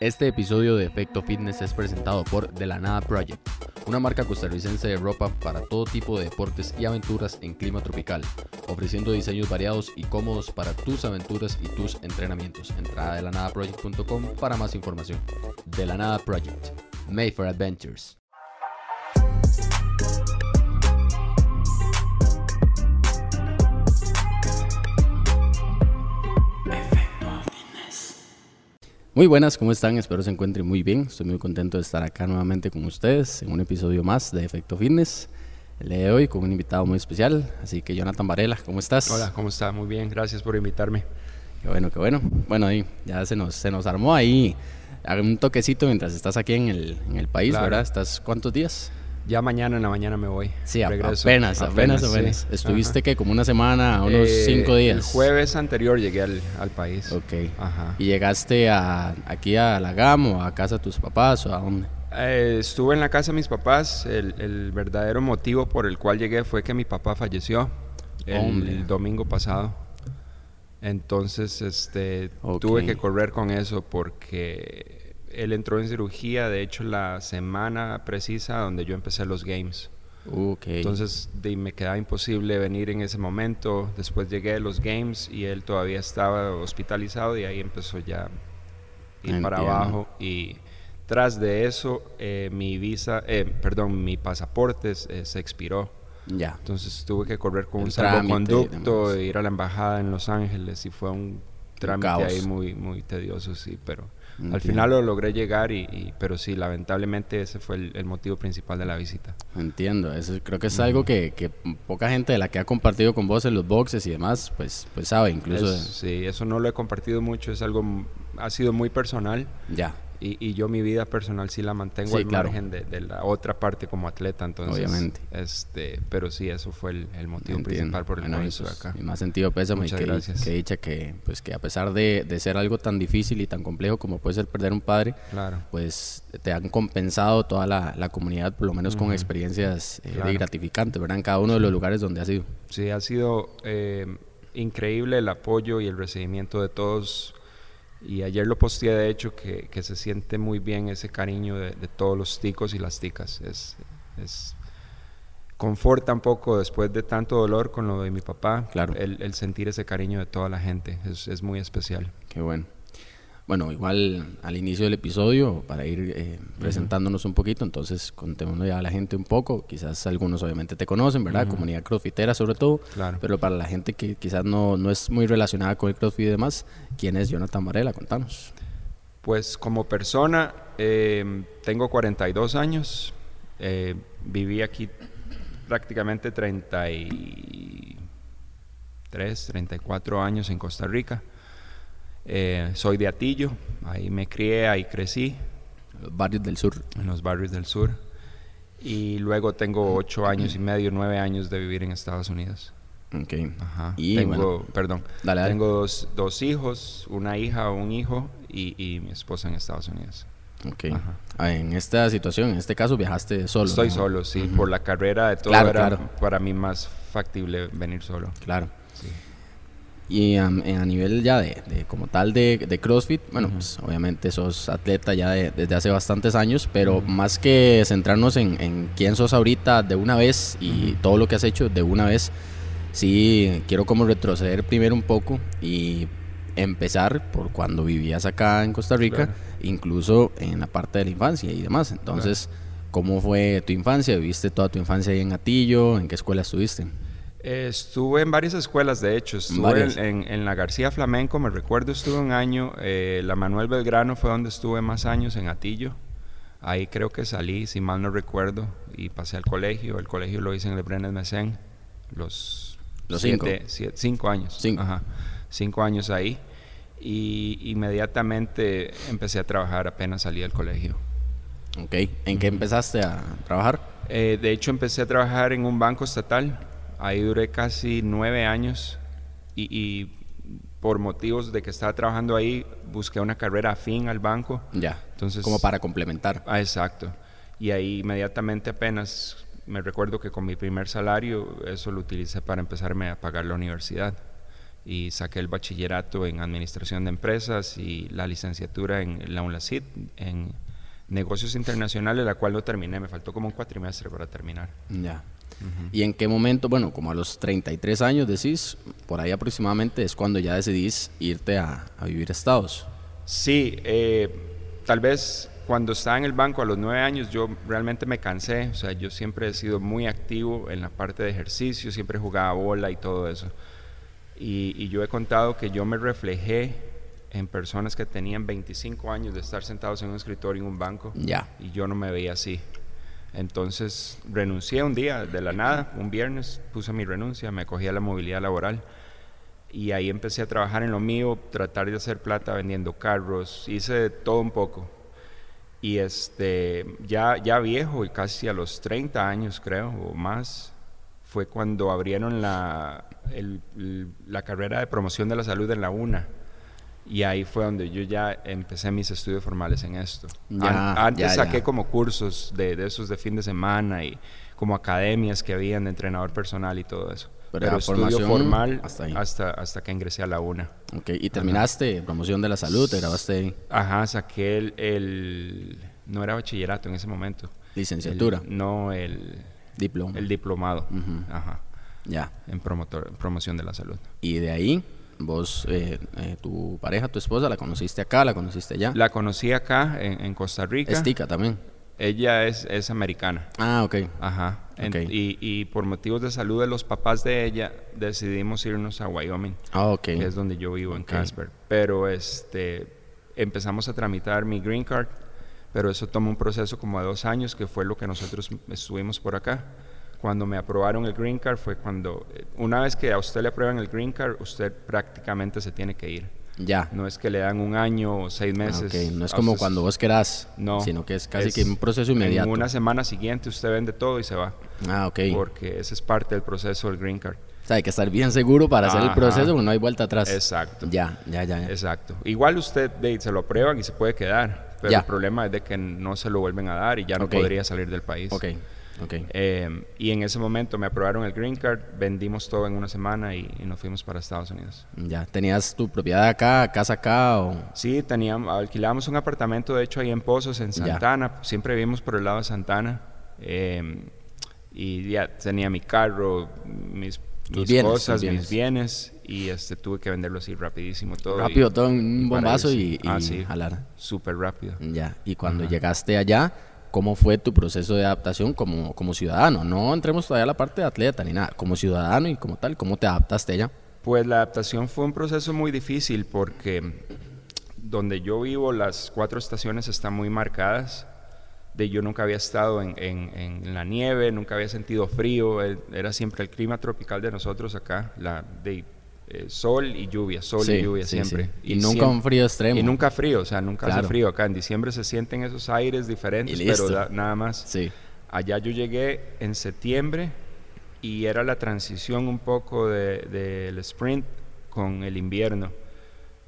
Este episodio de Efecto Fitness es presentado por De la Nada Project, una marca costarricense de ropa para todo tipo de deportes y aventuras en clima tropical, ofreciendo diseños variados y cómodos para tus aventuras y tus entrenamientos. Entrada a delanadaproject.com para más información. De la Nada Project, made for adventures. Muy buenas, ¿cómo están? Espero se encuentren muy bien. Estoy muy contento de estar acá nuevamente con ustedes en un episodio más de Efecto Fitness. El día de hoy con un invitado muy especial, así que Jonathan Varela, ¿cómo estás? Hola, ¿cómo está? Muy bien, gracias por invitarme. Qué bueno, qué bueno. Bueno, ahí ya se nos, se nos armó ahí un toquecito mientras estás aquí en el, en el país, ¿verdad? ¿Estás cuántos días? Ya mañana en la mañana me voy. Sí, apenas, apenas, apenas. ¿Estuviste que como una semana, unos eh, cinco días? El jueves anterior llegué al, al país. Ok. Ajá. ¿Y llegaste a, aquí a la GAM o a casa de tus papás o a dónde? Eh, estuve en la casa de mis papás. El, el, verdadero motivo por el cual llegué fue que mi papá falleció el, domingo pasado. Entonces, este, tuve que correr con eso porque él entró en cirugía, de hecho, la semana precisa donde yo empecé los games. Entonces me quedaba imposible venir en ese momento. Después llegué a los games y él todavía estaba hospitalizado y ahí empezó ya ir para abajo. Y tras de eso, eh, mi visa, eh, perdón, mi pasaporte eh, se expiró. Ya. Entonces tuve que correr con un salvoconducto, e ir a la embajada en Los Ángeles y fue un trámite ahí muy, muy tedioso, sí, pero al final lo logré llegar, y, pero sí, lamentablemente ese fue el, motivo principal de la visita. Entiendo, eso creo que es algo que, que, poca gente de la que ha compartido con vos en los boxes y demás, pues, pues sabe incluso. sí, eso no lo he compartido mucho, es algo, ha sido muy personal. Ya. Y, y, yo mi vida personal sí la mantengo al margen de, la otra parte como atleta, entonces. Obviamente. Este, pero sí, eso fue el, motivo principal por el cual estoy acá. Y más sentido pésame Muchas que, gracias. que dicha que, pues, que a pesar de, de, ser algo tan difícil y tan complejo como puede ser perder un padre, claro. pues te han compensado toda la, la comunidad, por lo menos con experiencias eh, gratificantes, ¿verdad? En cada uno de los lugares donde ha sido. Sí, ha sido eh, increíble el apoyo y el recibimiento de todos y ayer lo posteé de hecho que, que se siente muy bien ese cariño de, de, todos los ticos y las ticas. Es, es conforta un poco después de tanto dolor con lo de mi papá. Claro. El, el sentir ese cariño de toda la gente es, es muy especial. Qué bueno. Bueno, igual al inicio del episodio, para ir eh, presentándonos un poquito, entonces contémonos ya a la gente un poco, quizás algunos obviamente te conocen, ¿verdad? Comunidad crossfitera sobre todo, claro. pero para la gente que quizás no, no es muy relacionada con el crossfit y demás, ¿quién es Jonathan Varela? Contanos. Pues como persona, eh, tengo 42 años, eh, viví aquí prácticamente 33, 34 años en Costa Rica. Eh, soy de Atillo, ahí me crié, ahí crecí. En los barrios del sur. En los barrios del sur. Y luego tengo ocho años y medio, nueve años de vivir en Estados Unidos. Ok. Ajá. Y tengo, perdón, tengo dos, dos, hijos, una hija, un hijo y, y mi esposa en Estados Unidos. Ok. Ah, en esta situación, en este caso, viajaste solo. Estoy solo, sí. Por la carrera de todo claro, era claro. para mí más factible venir solo. Claro. Y a nivel ya de, de, como tal de, de CrossFit, bueno, uh -huh. pues obviamente sos atleta ya de, desde hace bastantes años, pero uh -huh. más que centrarnos en, en, quién sos ahorita de una vez y uh -huh. todo lo que has hecho de una vez, sí quiero como retroceder primero un poco y empezar por cuando vivías acá en Costa Rica, claro. incluso en la parte de la infancia y demás. Entonces, claro. ¿cómo fue tu infancia? ¿Viviste toda tu infancia ahí en Atillo? ¿En qué escuela estuviste? Estuve en varias escuelas, de hecho. Estuve en, en, en, la García Flamenco, me recuerdo, estuve un año. Eh, la Manuel Belgrano fue donde estuve más años, en Atillo. Ahí creo que salí, si mal no recuerdo, y pasé al colegio. El colegio lo hice en el Brenes Mesen, los, los siete, cinco. Siete, cinco años. Cinco. Ajá, cinco años ahí. Y inmediatamente empecé a trabajar apenas salí del colegio. Ok, ¿en qué empezaste a trabajar? Eh, de hecho, empecé a trabajar en un banco estatal Ahí duré casi nueve años y, y, por motivos de que estaba trabajando ahí, busqué una carrera afín al banco. Ya, entonces... Como para complementar. Ah, exacto. Y ahí inmediatamente apenas, me recuerdo que con mi primer salario, eso lo utilicé para empezarme a pagar la universidad. y saqué el bachillerato en administración de empresas y la licenciatura en la UNLACID en negocios internacionales, la cual no terminé, me faltó como un cuatrimestre para terminar. Ya. ¿Y en qué momento, bueno, como a los 33 años decís, por ahí aproximadamente es cuando ya decidís irte a, vivir a Estados? Sí, eh, tal vez cuando estaba en el banco a los nueve años yo realmente me cansé, o sea, yo siempre he sido muy activo en la parte de ejercicio, siempre jugaba bola y todo eso. Y, yo he contado que yo me reflejé en personas que tenían 25 años de estar sentados en un escritorio en un banco. Ya. Y yo no me veía así. Entonces renuncié un día de la nada, un viernes puse mi renuncia, me cogí a la movilidad laboral y ahí empecé a trabajar en lo mío, tratar de hacer plata vendiendo carros, hice todo un poco. Y este, ya, ya viejo, y casi a los 30 años creo, o más, fue cuando abrieron la, la carrera de promoción de la salud en la UNA. Y ahí fue donde yo ya empecé mis estudios formales en esto. antes saqué como cursos de, de, esos de fin de semana y como academias que habían de entrenador personal y todo eso. Pero, estudio formal hasta, hasta, que ingresé a la UNA. Ok, ¿y terminaste promoción de la salud? ¿Te grabaste ahí? Ajá, saqué el, No era bachillerato en ese momento. ¿Licenciatura? no, el... Diploma. El diplomado. Ajá. Ya. En promotor, promoción de la salud. ¿Y de ahí Vos, eh, eh, tu pareja, tu esposa, ¿la conociste acá, la conociste allá? La conocí acá, en, Costa Rica. ¿Estica también? Ella es, es americana. Ah, ok. Ajá. y, y, por motivos de salud de los papás de ella, decidimos irnos a Wyoming. Ah, ok. Que es donde yo vivo, en Casper. Pero este, empezamos a tramitar mi green card, pero eso tomó un proceso como de dos años, que fue lo que nosotros estuvimos por acá cuando me aprobaron el green card fue cuando, eh, una vez que a usted le aprueban el green card, usted prácticamente se tiene que ir. Ya. No es que le dan un año o seis ah, meses. No es como cuando vos querás, no, sino que es casi que un proceso inmediato. En una semana siguiente usted vende todo y se va. Ah, ok. Porque ese es parte del proceso del green card. O sea, hay que estar bien seguro para hacer el proceso porque no hay vuelta atrás. Exacto. Ya, ya, ya. Exacto. Igual usted se lo aprueban y se puede quedar, pero el problema es de que no se lo vuelven a dar y ya no podría salir del país. Ok. Eh, y en ese momento me aprobaron el green card, vendimos todo en una semana y, nos fuimos para Estados Unidos. Ya, ¿tenías tu propiedad acá, casa acá? O? Sí, teníamos, alquilábamos un apartamento, de hecho, ahí en Pozos, en Santana. Siempre vivimos por el lado de Santana. Eh, y ya tenía mi carro, mis, cosas, mis bienes. y este, tuve que venderlo así rapidísimo todo. Rápido, todo en un bombazo y, ah, jalar. Súper rápido. Ya, y cuando llegaste allá ¿Cómo fue tu proceso de adaptación como, como ciudadano? No entremos todavía a la parte de atleta ni nada, como ciudadano y como tal, ¿cómo te adaptaste allá? Pues la adaptación fue un proceso muy difícil porque donde yo vivo las cuatro estaciones están muy marcadas. De yo nunca había estado en, en, la nieve, nunca había sentido frío, era siempre el clima tropical de nosotros acá, la, de eh, sol y lluvia, sol y lluvia siempre. Y, nunca un frío extremo. Y nunca frío, o sea, nunca hace frío acá. En diciembre se sienten esos aires diferentes, pero nada más. Sí. Allá yo llegué en septiembre y era la transición un poco del de, sprint con el invierno.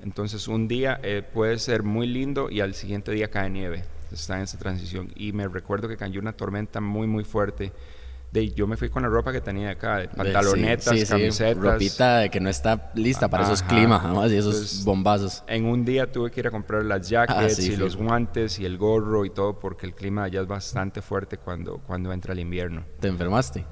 Entonces un día eh, puede ser muy lindo y al siguiente día cae nieve. Está en esa transición. Y me recuerdo que cayó una tormenta muy, muy fuerte de, yo me fui con la ropa que tenía acá, pantalonetas, camisetas. ropita que no está lista para esos climas, y esos bombazos. En un día tuve que ir a comprar las jackets ah, y los guantes y el gorro y todo porque el clima allá es bastante fuerte cuando, cuando entra el invierno. ¿Te enfermaste?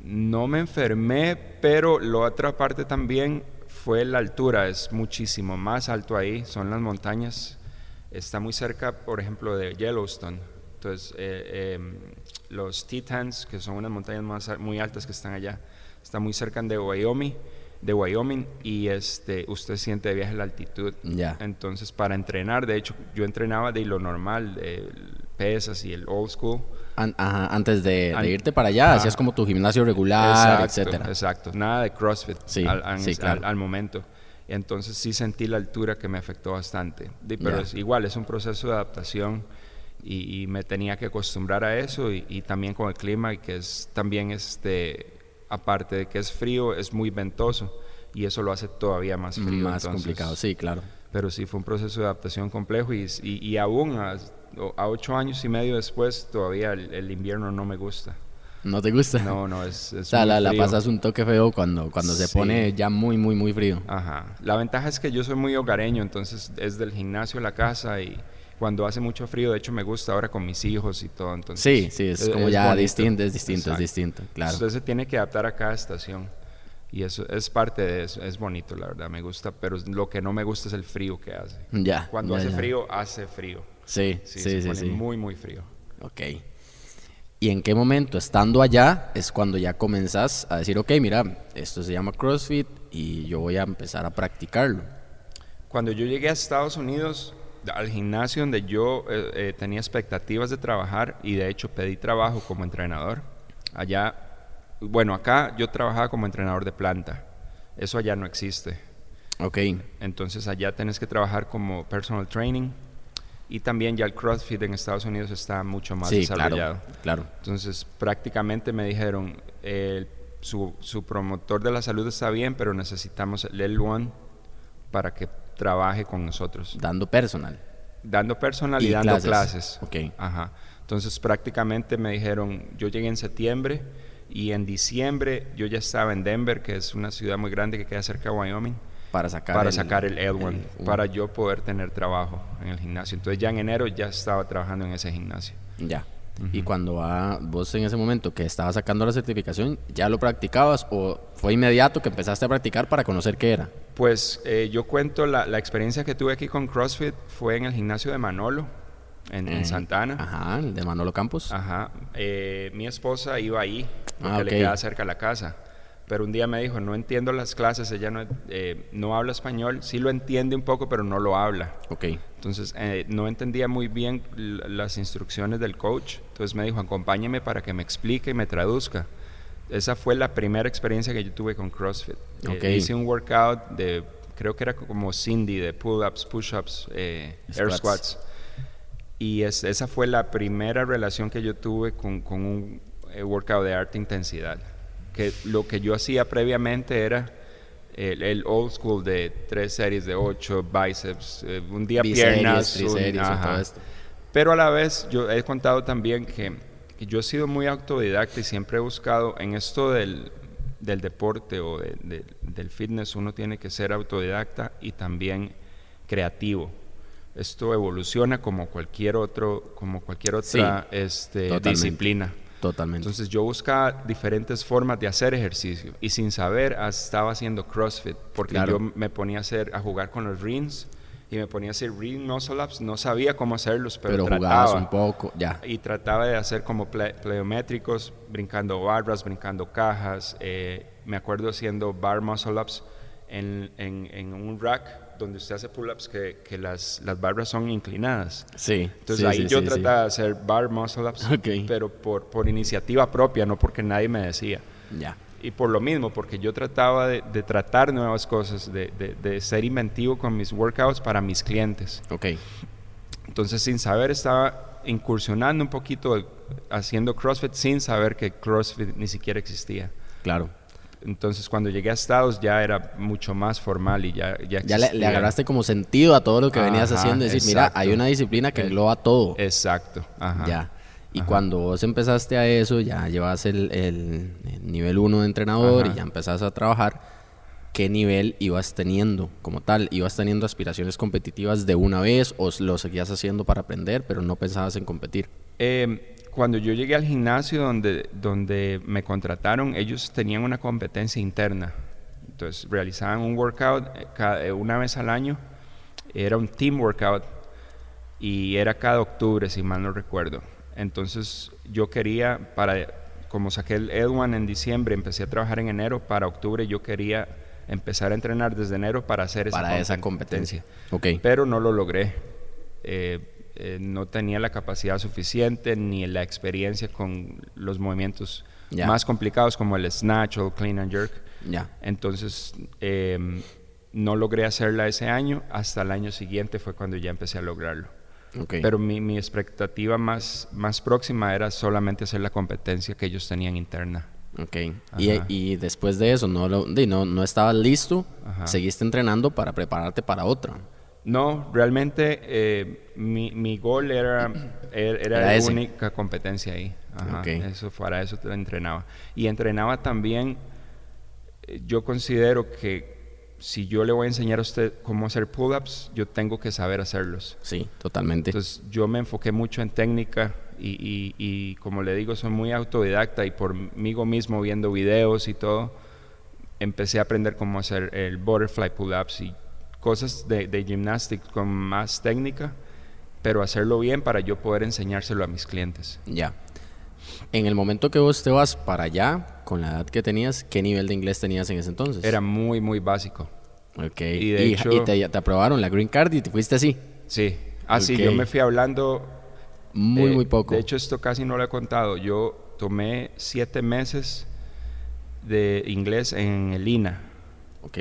No me enfermé, pero la otra parte también fue la altura, es muchísimo más alto ahí, son las montañas. Está muy cerca, por ejemplo, de Yellowstone. Entonces, eh, em, los Titans, que son unas montañas más, muy altas que están allá, están muy cerca de Wyoming, de Wyoming y este, usted siente de viaje la altitud. Ya. Entonces, para entrenar, de hecho, yo entrenaba de lo normal, de pesas y el old school. antes de, irte para allá, hacías como tu gimnasio regular, etcétera. Exacto, nada de CrossFit al, momento. Entonces sí sentí la altura que me afectó bastante. Pero es igual, es un proceso de adaptación y, me tenía que acostumbrar a eso y, también con el clima y que es también este aparte de que es frío es muy ventoso y eso lo hace todavía más frío más complicado sí claro pero sí fue un proceso de adaptación complejo y, y, aún a, ocho años y medio después todavía el, invierno no me gusta ¿No te gusta? No, no, es, o sea, la, pasas un toque feo cuando, cuando se pone ya muy, muy, muy frío. Ajá. La ventaja es que yo soy muy hogareño, entonces es del gimnasio a la casa y cuando hace mucho frío, de hecho me gusta ahora con mis hijos y todo. Entonces, sí, sí, es, como ya distinto, es distinto, es distinto, claro. Entonces se tiene que adaptar a cada estación. Y eso es parte de eso, es bonito, la verdad, me gusta, pero lo que no me gusta es el frío que hace. Ya. Cuando hace frío, hace frío. Sí, sí, sí, se sí, Muy, muy frío. Ok. ¿Y en qué momento, estando allá, es cuando ya comenzás a decir, ok, mira, esto se llama CrossFit y yo voy a empezar a practicarlo? Cuando yo llegué a Estados Unidos, al gimnasio donde yo eh, eh, tenía expectativas de trabajar y de hecho pedí trabajo como entrenador, allá, bueno, acá yo trabajaba como entrenador de planta, eso allá no existe. Ok. Entonces allá tenés que trabajar como personal training y también ya el CrossFit en Estados Unidos está mucho más desarrollado. Claro, Entonces prácticamente me dijeron, su, su, promotor de la salud está bien, pero necesitamos el L1 para que trabaje con nosotros. Dando personal. Dando personal y, dando clases. Ok. Ajá. Entonces prácticamente me dijeron, yo llegué en septiembre y en diciembre yo ya estaba en Denver, que es una ciudad muy grande que queda cerca de Wyoming para sacar para el, sacar el L1, para yo poder tener trabajo en el gimnasio. Entonces ya en enero ya estaba trabajando en ese gimnasio. Ya. Y cuando va, vos en ese momento que estabas sacando la certificación, ¿ya lo practicabas o fue inmediato que empezaste a practicar para conocer qué era? Pues eh, yo cuento la, la, experiencia que tuve aquí con CrossFit fue en el gimnasio de Manolo, en, en Santana. Ajá, el de Manolo Campos. Ajá. Eh, mi esposa iba ahí, porque ah, le quedaba cerca de la casa pero un día me dijo, no entiendo las clases, ella no, eh, no habla español, sí lo entiende un poco, pero no lo habla. Ok. Entonces, eh, no entendía muy bien las instrucciones del coach, entonces me dijo, acompáñeme para que me explique y me traduzca. Esa fue la primera experiencia que yo tuve con CrossFit. Eh, okay. hice un workout de, creo que era como Cindy, de pull-ups, push-ups, air squats. Y esa fue la primera relación que yo tuve con, con un workout de alta intensidad que lo que yo hacía previamente era el, old school de tres series de ocho, bíceps, eh, un día piernas, Pero a la vez yo he contado también que, yo he sido muy autodidacta y siempre he buscado en esto del, del deporte o del fitness, uno tiene que ser autodidacta y también creativo. Esto evoluciona como cualquier otro, como cualquier otra este, disciplina. Totalmente. Entonces yo buscaba diferentes formas de hacer ejercicio y sin saber estaba haciendo CrossFit porque yo me ponía a hacer a jugar con los rings y me ponía a hacer ring muscle ups, no sabía cómo hacerlos, pero, pero trataba un poco, ya. Y trataba de hacer como pleométricos, brincando barras, brincando cajas. Eh, me acuerdo haciendo bar muscle ups en, en, en un rack donde usted hace pull-ups que, que las, las, barras son inclinadas. Sí. Entonces ahí yo trataba de hacer bar muscle-ups, pero por, por iniciativa propia, no porque nadie me decía. Ya. Y por lo mismo, porque yo trataba de, de tratar nuevas cosas, de, de, de, ser inventivo con mis workouts para mis clientes. Ok. Entonces, sin saber, estaba incursionando un poquito haciendo CrossFit sin saber que CrossFit ni siquiera existía. Claro. Entonces cuando llegué a Estados ya era mucho más formal y ya Ya, ya le, agarraste como sentido a todo lo que venías haciendo, decir, mira, hay una disciplina que engloba todo. Exacto. Ajá. Ya. Y cuando vos empezaste a eso, ya llevas el, el, nivel 1 de entrenador y ya empezás a trabajar, ¿qué nivel ibas teniendo como tal? ¿Ibas teniendo aspiraciones competitivas de una vez o lo seguías haciendo para aprender, pero no pensabas en competir? Eh, cuando yo llegué al gimnasio donde, donde me contrataron, ellos tenían una competencia interna. Entonces realizaban un workout eh, eh, una vez al año. Era un team workout y era cada octubre, si mal no recuerdo. Entonces yo quería, para, como saqué el Edwan en diciembre, empecé a trabajar en enero, para octubre yo quería empezar a entrenar desde enero para hacer esa, para esa competencia. Okay. Pero no lo logré. Eh, eh, no tenía la capacidad suficiente ni la experiencia con los movimientos más complicados como el snatch o el clean and jerk. Entonces em, no logré hacerla ese año, hasta el año siguiente fue cuando ya empecé a lograrlo. Pero mi, expectativa más, más próxima era solamente hacer la competencia que ellos tenían interna. Ok. Y, después de eso, no, no, no estabas listo, seguiste entrenando para prepararte para otra. No, realmente eh, mi, mi, gol era, era, la única competencia ahí. Eso, para eso entrenaba. Y entrenaba también, yo considero que si yo le voy a enseñar a usted cómo hacer pull-ups, yo tengo que saber hacerlos. Sí, totalmente. Entonces yo me enfoqué mucho en técnica y, y, como le digo, soy muy autodidacta y por mí mismo viendo videos y todo, empecé a aprender cómo hacer el butterfly pull-ups y cosas de, de gymnastics con más técnica, pero hacerlo bien para yo poder enseñárselo a mis clientes. Ya. En el momento que vos te vas para allá, con la edad que tenías, ¿qué nivel de inglés tenías en ese entonces? Era muy, muy básico. Ok. Y, de hecho, y te, aprobaron la green card y te fuiste así. Sí. Así, yo me fui hablando... Muy, muy poco. De hecho, esto casi no lo he contado. Yo tomé siete meses de inglés en el INA. Ok.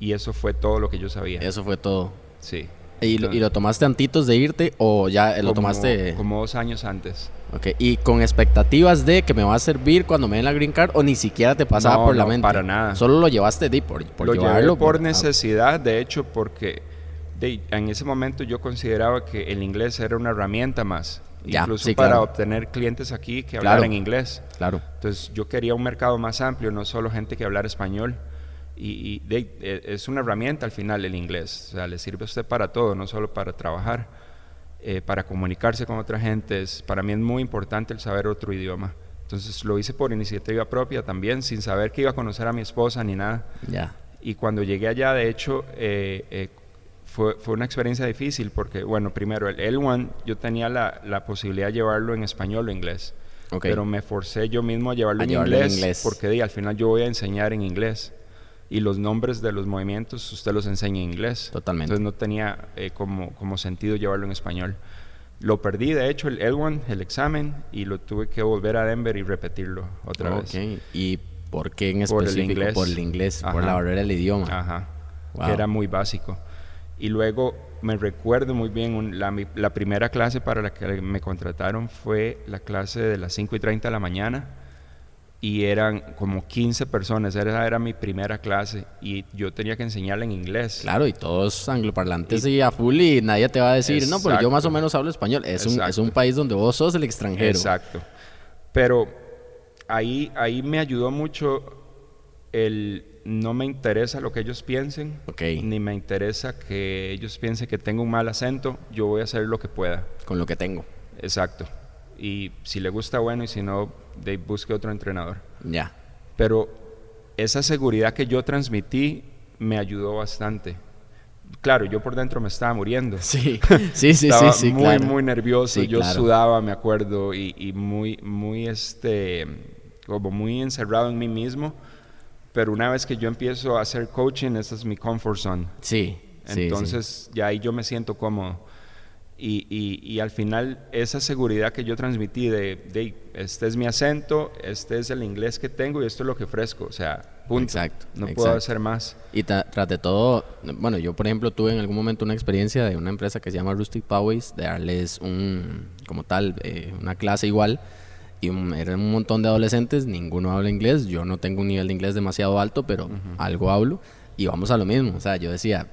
Y eso fue todo lo que yo sabía. Eso fue todo. Sí. ¿Y, lo, tomaste antitos de irte o ya lo tomaste? Como dos años antes. Ok, ¿y con expectativas de que me va a servir cuando me den la green card o ni siquiera te pasaba por la mente? para nada. Solo lo llevaste de, por, por lo llevarlo. por, necesidad, de hecho, porque en ese momento yo consideraba que el inglés era una herramienta más. incluso para obtener clientes aquí que hablaran inglés. Claro. Entonces yo quería un mercado más amplio, no solo gente que hablara español. Y, e, es una herramienta al final el inglés. O sea, le sirve a usted para todo, no solo para trabajar, eh, para comunicarse con otra gente. para mí es muy importante el saber otro idioma. Entonces lo hice por iniciativa propia también, sin saber que iba a conocer a mi esposa ni nada. Ya. Y cuando llegué allá, de hecho, eh, eh, fue, fue, una experiencia difícil porque, bueno, primero el L1 yo tenía la, la posibilidad de llevarlo en español o inglés. Pero me forcé yo mismo a llevarlo, en, inglés, inglés, porque di, al final yo voy a enseñar en inglés y los nombres de los movimientos usted los enseña en inglés. Totalmente. Entonces no tenía eh, como, como sentido llevarlo en español. Lo perdí, de hecho, el L1, el examen, y lo tuve que volver a Denver y repetirlo otra okay. vez. ¿Y por qué en específico? Por el inglés. Por el inglés, por la barrera del idioma. Ajá. Que era muy básico. Y luego me recuerdo muy bien, la, la, primera clase para la que me contrataron fue la clase de las 5 y 30 de la mañana y eran como 15 personas, esa era mi primera clase y yo tenía que enseñarle en inglés. Claro, y todos angloparlantes y, a full y nadie te va a decir, no, pero yo más o menos hablo español. Es un, es un, país donde vos sos el extranjero. Exacto. Pero ahí, ahí me ayudó mucho el no me interesa lo que ellos piensen, ni me interesa que ellos piensen que tengo un mal acento, yo voy a hacer lo que pueda. Con lo que tengo. Exacto. Y si le gusta, bueno, y si no, de busque otro entrenador. Ya. Pero esa seguridad que yo transmití me ayudó bastante. Claro, yo por dentro me estaba muriendo. Sí, sí, sí, estaba sí, muy, muy nervioso. yo sudaba, me acuerdo, y, y, muy, muy, este, como muy encerrado en mí mismo. Pero una vez que yo empiezo a hacer coaching, esa es mi comfort zone. Sí. Entonces, ya ahí yo me siento cómodo. Y, y, al final esa seguridad que yo transmití de, de, este es mi acento, este es el inglés que tengo y esto es lo que ofrezco, o sea, punto. Exacto. No puedo hacer más. Y tras de todo, bueno, yo por ejemplo tuve en algún momento una experiencia de una empresa que se llama Rustic Poways, de darles un, como tal, eh, una clase igual. Y eran un montón de adolescentes, ninguno habla inglés, yo no tengo un nivel de inglés demasiado alto, pero algo hablo. Y vamos a lo mismo, o sea, yo decía,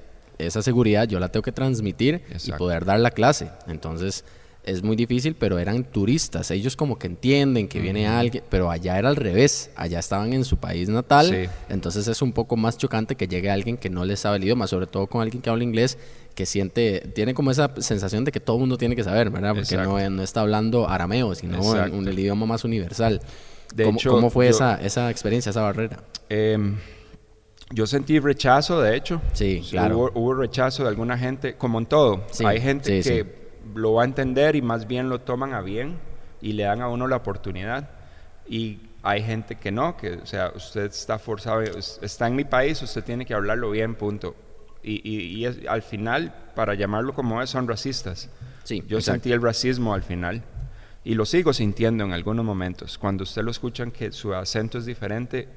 esa seguridad yo la tengo que transmitir y poder dar la clase. Entonces es muy difícil, pero eran turistas. Ellos como que entienden que viene alguien, pero allá era al revés. Allá estaban en su país natal. Entonces es un poco más chocante que llegue alguien que no les sabe el idioma, sobre todo con alguien que habla inglés, que siente, tiene como esa sensación de que todo el mundo tiene que saber, ¿verdad? Porque no, no, está hablando arameo, sino un, el idioma más universal. De ¿Cómo, hecho, ¿cómo fue esa, esa experiencia, esa barrera? Eh, yo sentí rechazo, de hecho. Sí, claro. Hubo, rechazo de alguna gente, como en todo. Hay gente que lo va a entender y más bien lo toman a bien y le dan a uno la oportunidad. Y hay gente que no, que, o sea, usted está forzado, está en mi país, usted tiene que hablarlo bien, punto. Y, y, al final, para llamarlo como es, son racistas. Sí, Yo sentí el racismo al final y lo sigo sintiendo en algunos momentos. Cuando usted lo escuchan que su acento es diferente,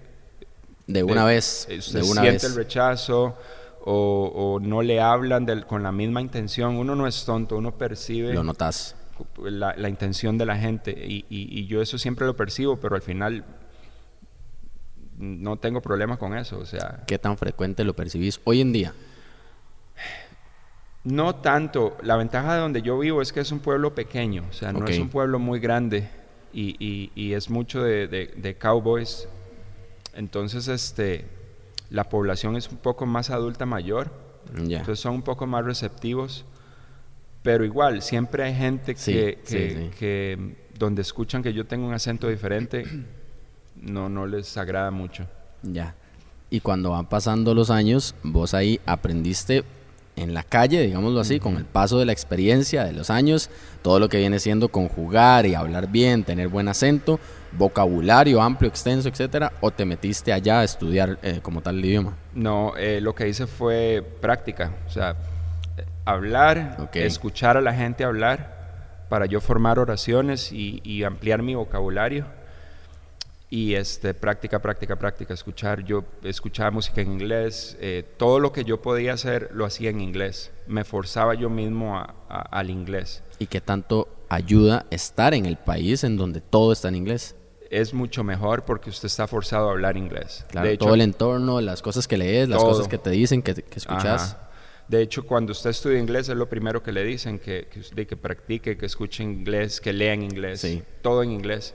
de una vez. Eh, de una siente el rechazo o, no le hablan con la misma intención. Uno no es tonto, uno percibe. Lo notas. La, intención de la gente. Y, yo eso siempre lo percibo, pero al final no tengo problema con eso. O sea. ¿Qué tan frecuente lo percibís hoy en día? No tanto. La ventaja de donde yo vivo es que es un pueblo pequeño, o sea, no es un pueblo muy grande y, y, es mucho de, de, cowboys. Entonces, este, la población es un poco más adulta mayor, entonces son un poco más receptivos, pero igual, siempre hay gente que, que, donde escuchan que yo tengo un acento diferente, no, no les agrada mucho. Ya. Y cuando van pasando los años, vos ahí aprendiste en la calle, digámoslo así, con el paso de la experiencia, de los años, todo lo que viene siendo conjugar y hablar bien, tener buen acento, vocabulario amplio, extenso, etcétera, o te metiste allá a estudiar eh, como tal el idioma? No, eh, lo que hice fue práctica, o sea, hablar, escuchar a la gente hablar, para yo formar oraciones y ampliar mi vocabulario y este, práctica, práctica, práctica, escuchar. Yo escuchaba música en inglés, eh, todo lo que yo podía hacer lo hacía en inglés. Me forzaba yo mismo al inglés. ¿Y qué tanto ayuda estar en el país en donde todo está en inglés? Es mucho mejor porque usted está forzado a hablar inglés. Claro, todo el entorno, las cosas que lees, las cosas que te dicen, que, que escuchas. De hecho, cuando usted estudia inglés es lo primero que le dicen, que, que, que practique, que escuche inglés, que lea en inglés, sí. todo en inglés.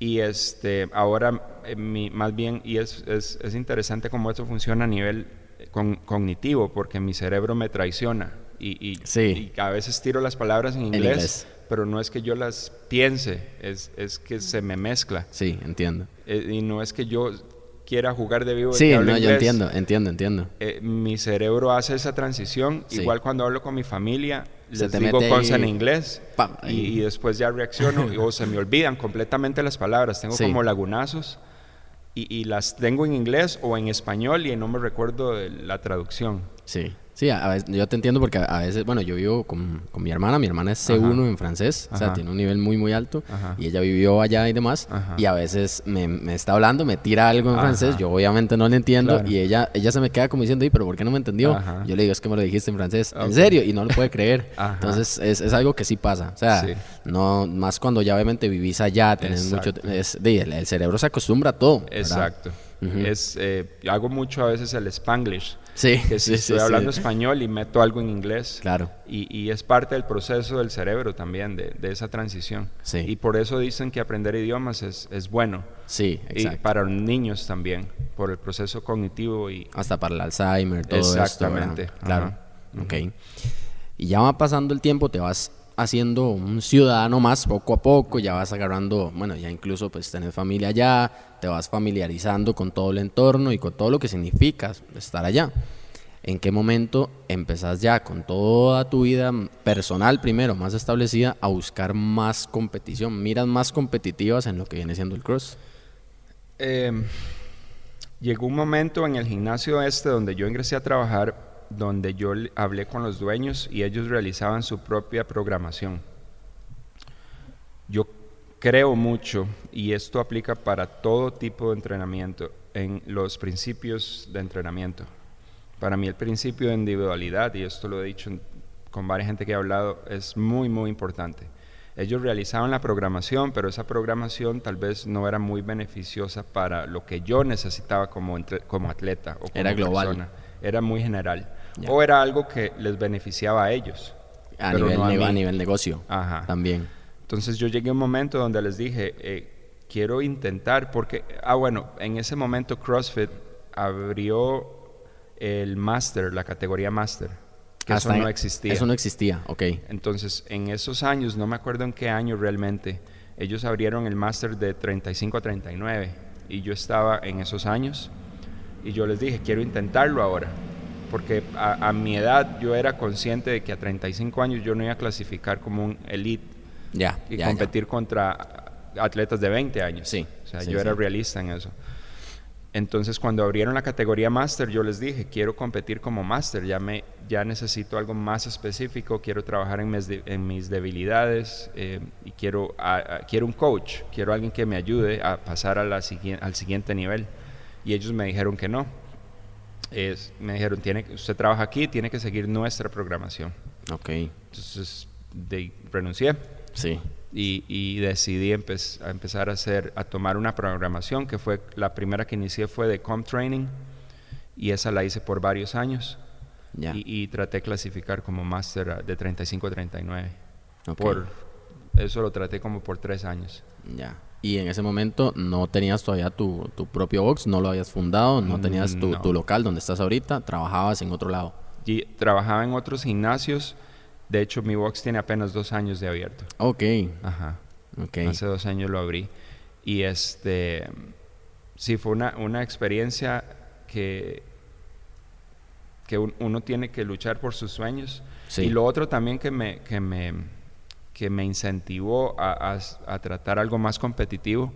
Y este, ahora, eh, más bien, y es, es, es, interesante cómo esto funciona a nivel eh, cognitivo, porque mi cerebro me traiciona. Y, y, a veces tiro las palabras en inglés, pero no es que yo las piense, es, es que se me mezcla. Sí, entiendo. Eh, y no es que yo quiera jugar de vivo. Sí, no, yo entiendo, entiendo, entiendo. mi cerebro hace esa transición. Igual cuando hablo con mi familia, les digo cosas en inglés y, después ya reacciono o se me olvidan completamente las palabras. Tengo como lagunazos y, y, las tengo en inglés o en español y no me recuerdo la traducción. Sí. Sí, yo te entiendo porque a, veces, bueno, yo vivo con, con, mi hermana, mi hermana es C1 en francés, o sea, tiene un nivel muy, muy alto, y ella vivió allá y demás, y a veces me, me, está hablando, me tira algo en francés, yo obviamente no le entiendo, y ella, ella se me queda como diciendo, pero ¿por qué no me entendió? Yo le digo, es que me lo dijiste en francés, ¿en serio? Y no lo puede creer. Entonces, es, es, algo que sí pasa, o sea, no, más cuando ya obviamente vivís allá, tenés mucho, es, el, cerebro se acostumbra a todo. Exacto. es, eh, hago mucho a veces el spanglish. Sí, que si estoy hablando español y meto algo en inglés. Claro. Y, y, es parte del proceso del cerebro también, de, de esa transición. Sí. Y por eso dicen que aprender idiomas es, es bueno. Sí, exacto. Y para los niños también, por el proceso cognitivo y... Hasta para el Alzheimer, todo Exactamente. claro. Ok. Y ya va pasando el tiempo, te vas haciendo un ciudadano más poco a poco, ya vas agarrando, bueno, ya incluso pues tener familia allá, te vas familiarizando con todo el entorno y con todo lo que significa estar allá. ¿En qué momento empezás ya con toda tu vida personal primero, más establecida, a buscar más competición? ¿Miras más competitivas en lo que viene siendo el cross? Em, llegó un momento en el gimnasio este donde yo ingresé a trabajar donde yo hablé con los dueños y ellos realizaban su propia programación. Yo creo mucho, y esto aplica para todo tipo de entrenamiento, en los principios de entrenamiento. Para mí el principio de individualidad, y esto lo he dicho con varias gente que he hablado, es muy, muy importante. Ellos realizaban la programación, pero esa programación tal vez no era muy beneficiosa para lo que yo necesitaba como, como atleta o como era global. Era muy general. O era algo que les beneficiaba a ellos. A, nivel, a, nivel negocio Ajá. también. Entonces yo llegué a un momento donde les dije, eh, quiero intentar, porque, ah, bueno, en ese momento CrossFit abrió el Master, la categoría Master. Que eso no existía. Eso no existía, ok. Entonces, en esos años, no me acuerdo en qué año realmente, ellos abrieron el Master de 35 a 39 y yo estaba en esos años y yo les dije, quiero intentarlo ahora porque a, mi edad yo era consciente de que a 35 años yo no iba a clasificar como un elite ya, y competir contra atletas de 20 años. Sí. O sea, yo era realista en eso. Entonces, cuando abrieron la categoría máster, yo les dije, quiero competir como máster, ya, me, ya necesito algo más específico, quiero trabajar en mis, en mis debilidades eh, y quiero, quiero un coach, quiero alguien que me ayude a pasar a la, al siguiente nivel. Y ellos me dijeron que no, es, me dijeron, tiene, usted trabaja aquí, tiene que seguir nuestra programación. Ok. Entonces de, renuncié. Sí. Y, y decidí a empezar a hacer, a tomar una programación que fue, la primera que inicié fue de Com Training y esa la hice por varios años. Y, traté de clasificar como máster de 35-39. Por, eso lo traté como por tres años. Ya. Y en ese momento no tenías todavía tu, tu propio box, no lo habías fundado, no tenías tu, tu, local donde estás ahorita, trabajabas en otro lado. Y trabajaba en otros gimnasios. De hecho, mi box tiene apenas dos años de abierto. Ok. Ajá. Okay. Hace dos años lo abrí. Y este, sí, fue una, una experiencia que, que uno tiene que luchar por sus sueños. Y lo otro también que me, que me, que me incentivó a, a, tratar algo más competitivo,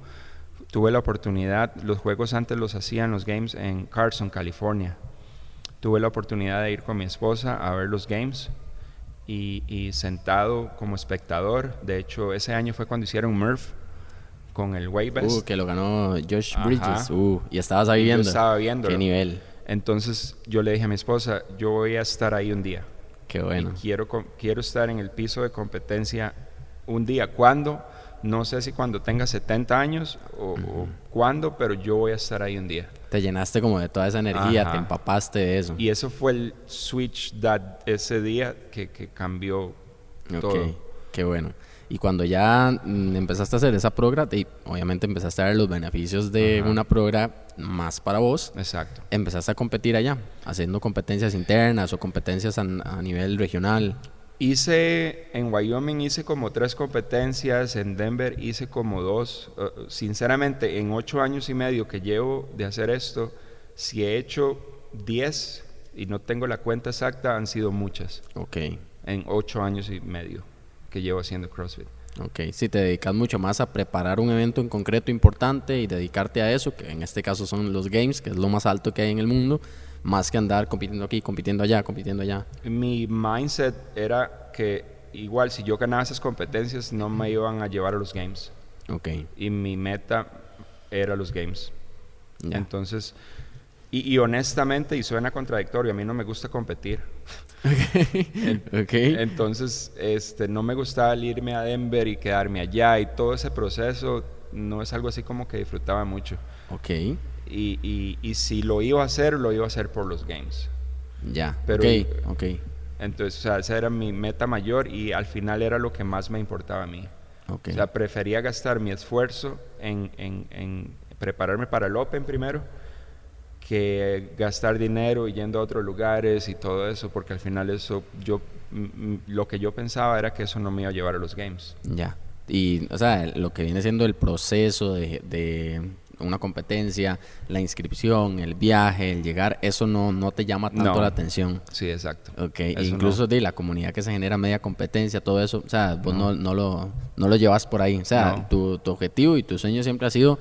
tuve la oportunidad, los juegos antes los hacían los games en Carson, California. Tuve la oportunidad de ir con mi esposa a ver los games y, y sentado como espectador. De hecho, ese año fue cuando hicieron Murph con el Waybest. Uh, que lo ganó Josh Bridges. Uh, y estabas ahí viendo. Yo estaba viendo. Qué nivel. Entonces yo le dije a mi esposa, yo voy a estar ahí un día. Qué bueno. quiero, quiero estar en el piso de competencia un día. ¿Cuándo? No sé si cuando tenga 70 años o, cuándo, pero yo voy a estar ahí un día. Te llenaste como de toda esa energía, te empapaste de eso. Y eso fue el switch that, ese día que, que cambió todo. Qué bueno. Y cuando ya mm, empezaste a hacer esa progra, y obviamente empezaste a ver los beneficios de una progra más para vos. Exacto. Empezaste a competir allá, haciendo competencias internas o competencias a, nivel regional. Hice en Wyoming hice como tres competencias, en Denver hice como dos. Uh, sinceramente, en ocho años y medio que llevo de hacer esto, si he hecho diez y no tengo la cuenta exacta, han sido muchas. Ok. En ocho años y medio que llevo haciendo CrossFit. Ok, si te dedicas mucho más a preparar un evento en concreto importante y dedicarte a eso, que en este caso son los games, que es lo más alto que hay en el mundo, más que andar compitiendo aquí, compitiendo allá, compitiendo allá. Mi mindset era que igual si yo ganaba esas competencias no me iban a llevar a los games. Ok. Y mi meta era los games. Entonces, y, y honestamente, y suena contradictorio, a mí no me gusta competir. Okay. Entonces, este, no me gustaba irme a Denver y quedarme allá y todo ese proceso no es algo así como que disfrutaba mucho. Ok. Y, y, si lo iba a hacer, lo iba a hacer por los games. Ya, Pero, ok, Entonces, o sea, esa era mi meta mayor y al final era lo que más me importaba a mí. Okay. O sea, prefería gastar mi esfuerzo en, en, en prepararme para el Open primero que gastar dinero yendo a otros lugares y todo eso, porque al final eso, yo, lo que yo pensaba era que eso no me iba a llevar a los games. Ya. Y, o sea, lo que viene siendo el proceso de, de una competencia, la inscripción, el viaje, el llegar, eso no, no te llama tanto la atención. Sí, exacto. Ok, incluso de la comunidad que se genera media competencia, todo eso, o sea, vos no, no, lo, no lo llevas por ahí. O sea, tu, tu objetivo y tu sueño siempre ha sido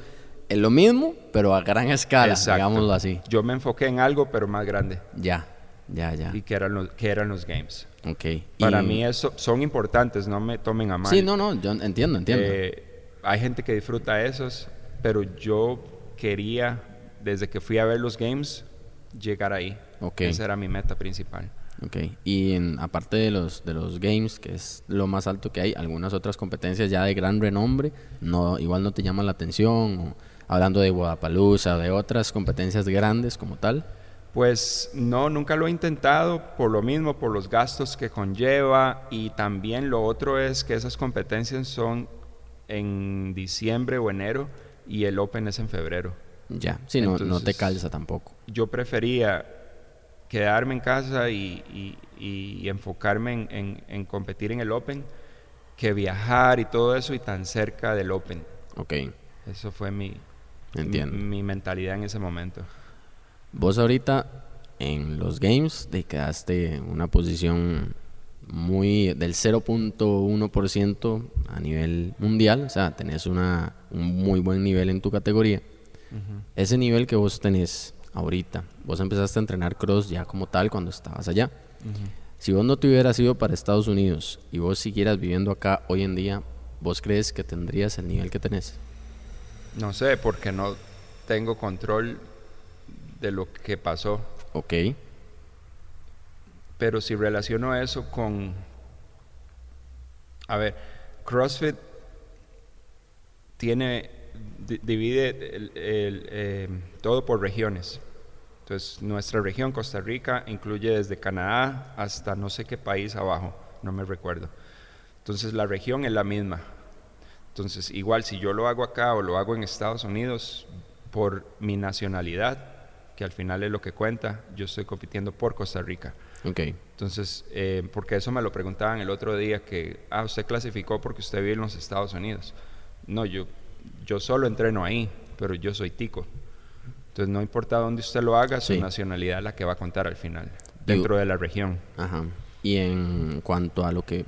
es lo mismo, pero a gran escala, digámoslo así. Yo me enfoqué en algo, pero más grande. Ya, ya, ya. Y que eran los, que eran los games. Ok. Para mí eso son importantes, no me tomen a mal. Sí, no, no, yo entiendo, entiendo. Eh, hay gente que disfruta esos, pero yo quería, desde que fui a ver los games, llegar ahí. Okay. Esa era mi meta principal. Ok, y en, aparte de los, de los games, que es lo más alto que hay, algunas otras competencias ya de gran renombre, no, igual no te llaman la atención o hablando de Guadalajara, de otras competencias grandes como tal? Pues no, nunca lo he intentado por lo mismo, por los gastos que conlleva y también lo otro es que esas competencias son en diciembre o enero y el Open es en febrero. Ya, sí, no, no te calza tampoco. Yo prefería quedarme en casa y, enfocarme en, en, competir en el Open que viajar y todo eso y tan cerca del Open. Ok. Eso fue mi, Entiendo. Mi, mentalidad en ese momento. Vos ahorita en los games te quedaste en una posición muy del 0.1% a nivel mundial, o sea, tenés una, un muy buen nivel en tu categoría. Ese nivel que vos tenés ahorita, vos empezaste a entrenar cross ya como tal cuando estabas allá. Si vos no te hubieras ido para Estados Unidos y vos siguieras viviendo acá hoy en día, ¿vos crees que tendrías el nivel que tenés? No sé, porque no tengo control de lo que pasó. Ok. Pero si relaciono eso con... A ver, CrossFit tiene... divide el, eh, todo por regiones. Entonces, nuestra región, Costa Rica, incluye desde Canadá hasta no sé qué país abajo, no me recuerdo. Entonces, la región es la misma. Entonces, igual si yo lo hago acá o lo hago en Estados Unidos, por mi nacionalidad, que al final es lo que cuenta, yo estoy compitiendo por Costa Rica. Okay. Entonces, eh, porque eso me lo preguntaban el otro día, que, ah, usted clasificó porque usted vive en los Estados Unidos. No, yo, yo solo entreno ahí, pero yo soy tico. Entonces, no importa dónde usted lo haga, su nacionalidad es la que va a contar al final, dentro de la región. Ajá. Y en cuanto a lo que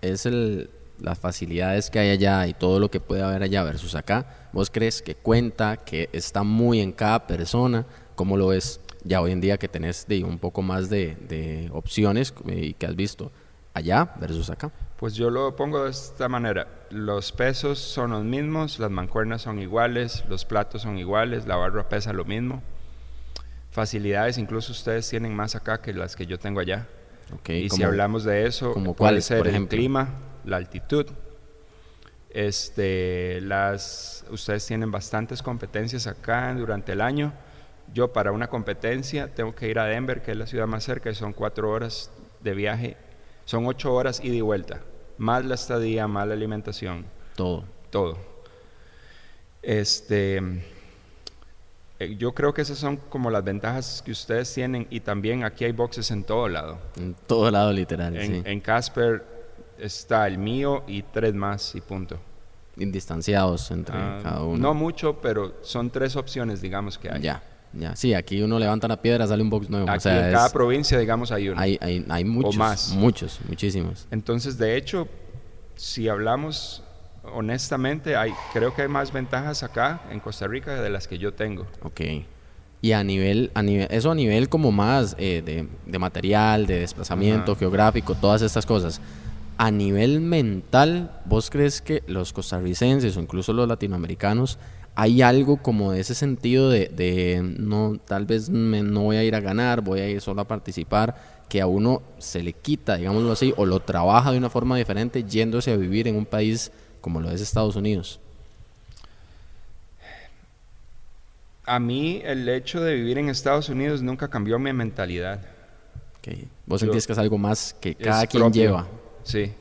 es el, las facilidades que hay allá y todo lo que puede haber allá versus acá, ¿vos crees que cuenta, que está muy en cada persona? ¿Cómo lo ves ya hoy en día que tenés de, un poco más de, de opciones eh, y que has visto allá versus acá? Pues yo lo pongo de esta manera. Los pesos son los mismos, las mancuernas son iguales, los platos son iguales, la barra pesa lo mismo. Facilidades incluso ustedes tienen más acá que las que yo tengo allá. Okay, y si hablamos de eso, puede ser el clima, la altitud. Este, las, ustedes tienen bastantes competencias acá durante el año. Yo para una competencia tengo que ir a Denver, que es la ciudad más cerca, y son cuatro horas de viaje. Son ocho horas ida y vuelta, más la estadía, más la alimentación. Todo. Todo. Este, eh, yo creo que esas son como las ventajas que ustedes tienen y también aquí hay boxes en todo lado. En todo lado, literal. En Casper está el mío y tres más y punto. Indistanciados entre ah, cada uno. No mucho, pero son tres opciones, digamos, que hay. Ya, ya. Sí, aquí uno levanta la piedra, sale un box nuevo. Aquí en cada provincia, digamos, hay uno. Hay, hay, hay muchos. O más. Muchos, muchísimos. Entonces, de hecho, si hablamos honestamente, hay, creo que hay más ventajas acá en Costa Rica de las que yo tengo. Ok. Y a nivel, a nivel eso a nivel como más eh, de, de, material, de desplazamiento geográfico, todas estas cosas a nivel mental, ¿vos crees que los costarricenses o incluso los latinoamericanos hay algo como de ese sentido de, no, tal vez no voy a ir a ganar, voy a ir solo a participar, que a uno se le quita, digámoslo así, o lo trabaja de una forma diferente yéndose a vivir en un país como lo es Estados Unidos? A mí el hecho de vivir en Estados Unidos nunca cambió mi mentalidad. ¿Vos sentís que es algo más que cada quien lleva? Sí.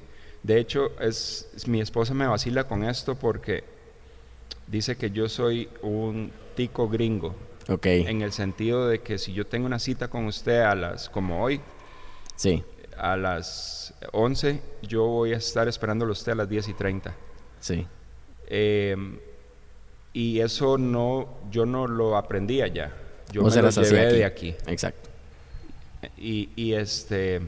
De hecho, es, mi esposa me vacila con esto porque dice que yo soy un tico gringo. Ok. En el sentido de que si yo tengo una cita con usted a las, como hoy, sí. a las 11, yo voy a estar esperándolo usted a las 10 y 30. Sí. Em, y eso no, yo no lo aprendí allá. Yo me lo llevé de aquí. Exacto. Y, y este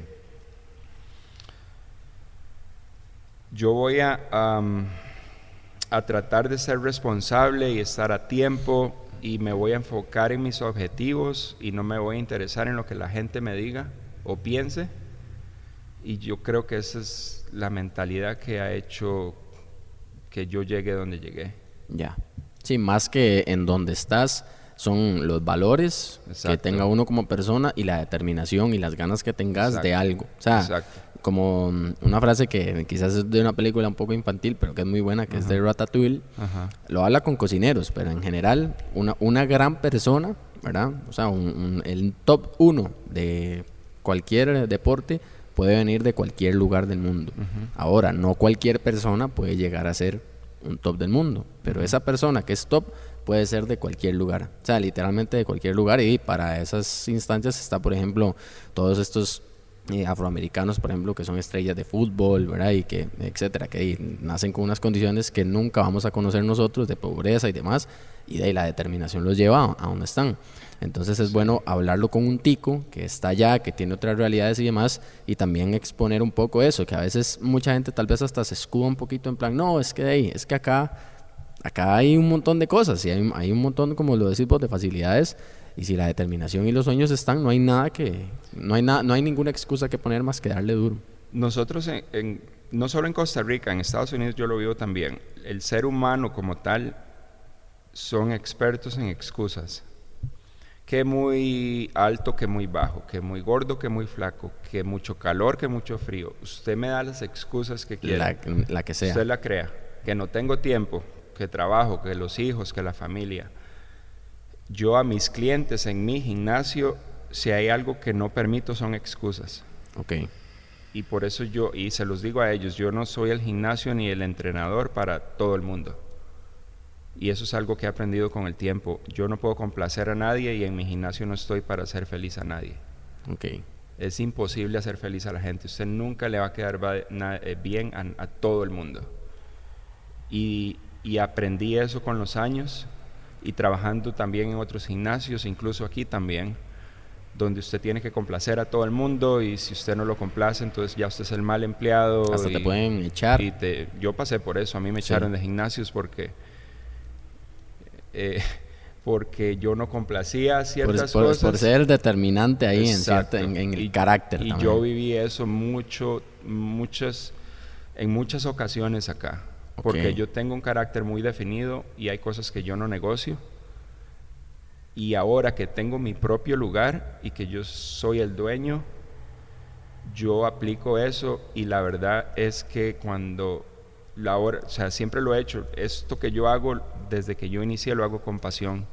yo voy a, a tratar de ser responsable y estar a tiempo y me voy a enfocar en mis objetivos y no me voy a interesar en lo que la gente me diga o piense. Y yo creo que esa es la mentalidad que ha hecho que yo llegue donde llegué. Ya. Sí, más que en donde estás, son los valores que tenga uno como persona y la determinación y las ganas que tengas de algo. O sea, Exacto como una frase que quizás es de una película un poco infantil, pero que es muy buena, que es de Ratatouille. Lo habla con cocineros, pero en general, una, una gran persona, ¿verdad? O sea, el top uno de cualquier deporte puede venir de cualquier lugar del mundo. Ahora, no cualquier persona puede llegar a ser un top del mundo, pero esa persona que es top puede ser de cualquier lugar, o sea, literalmente de cualquier lugar y para esas instancias está, por ejemplo, todos estos afroamericanos, por ejemplo, que son estrellas de fútbol, ¿verdad? Y que, etcétera, que nacen con unas condiciones que nunca vamos a conocer nosotros, de pobreza y demás, y de ahí la determinación los lleva a, donde están. Entonces es bueno hablarlo con un tico que está allá, que tiene otras realidades y demás, y también exponer un poco eso, que a veces mucha gente tal vez hasta se escuda un poquito en plan, no, es que ahí, es que acá, acá hay un montón de cosas, y hay, hay un montón, como lo decís vos, de facilidades y si la determinación y los sueños están, no hay nada que, no hay nada, no hay ninguna excusa que poner más que darle duro. Nosotros, en, no solo en Costa Rica, en Estados Unidos yo lo vivo también. El ser humano como tal son expertos en excusas. Que muy alto, que muy bajo, que muy gordo, que muy flaco, que mucho calor, que mucho frío. Usted me da las excusas que quiera. La, la que sea. Usted la crea. Que no tengo tiempo, que trabajo, que los hijos, que la familia yo a mis clientes en mi gimnasio, si hay algo que no permito son excusas. Ok. Y por eso yo, y se los digo a ellos, yo no soy el gimnasio ni el entrenador para todo el mundo. Y eso es algo que he aprendido con el tiempo. Yo no puedo complacer a nadie y en mi gimnasio no estoy para hacer feliz a nadie. Ok. Es imposible hacer feliz a la gente. Usted nunca le va a quedar eh, bien a, todo el mundo. Y, y aprendí eso con los años y trabajando también en otros gimnasios, incluso aquí también, donde usted tiene que complacer a todo el mundo y si usted no lo complace, entonces ya usted es el mal empleado. Hasta te pueden echar. Y yo pasé por eso, a mí me echaron de gimnasios porque... Eh, porque yo no complacía ciertas por, cosas. Por ser determinante ahí en, en, el carácter. Y yo viví eso mucho, muchas, en muchas ocasiones acá. Porque yo tengo un carácter muy definido y hay cosas que yo no negocio. Y ahora que tengo mi propio lugar y que yo soy el dueño, yo aplico eso y la verdad es que cuando la hora, o sea, siempre lo he hecho, esto que yo hago desde que yo inicié lo hago con pasión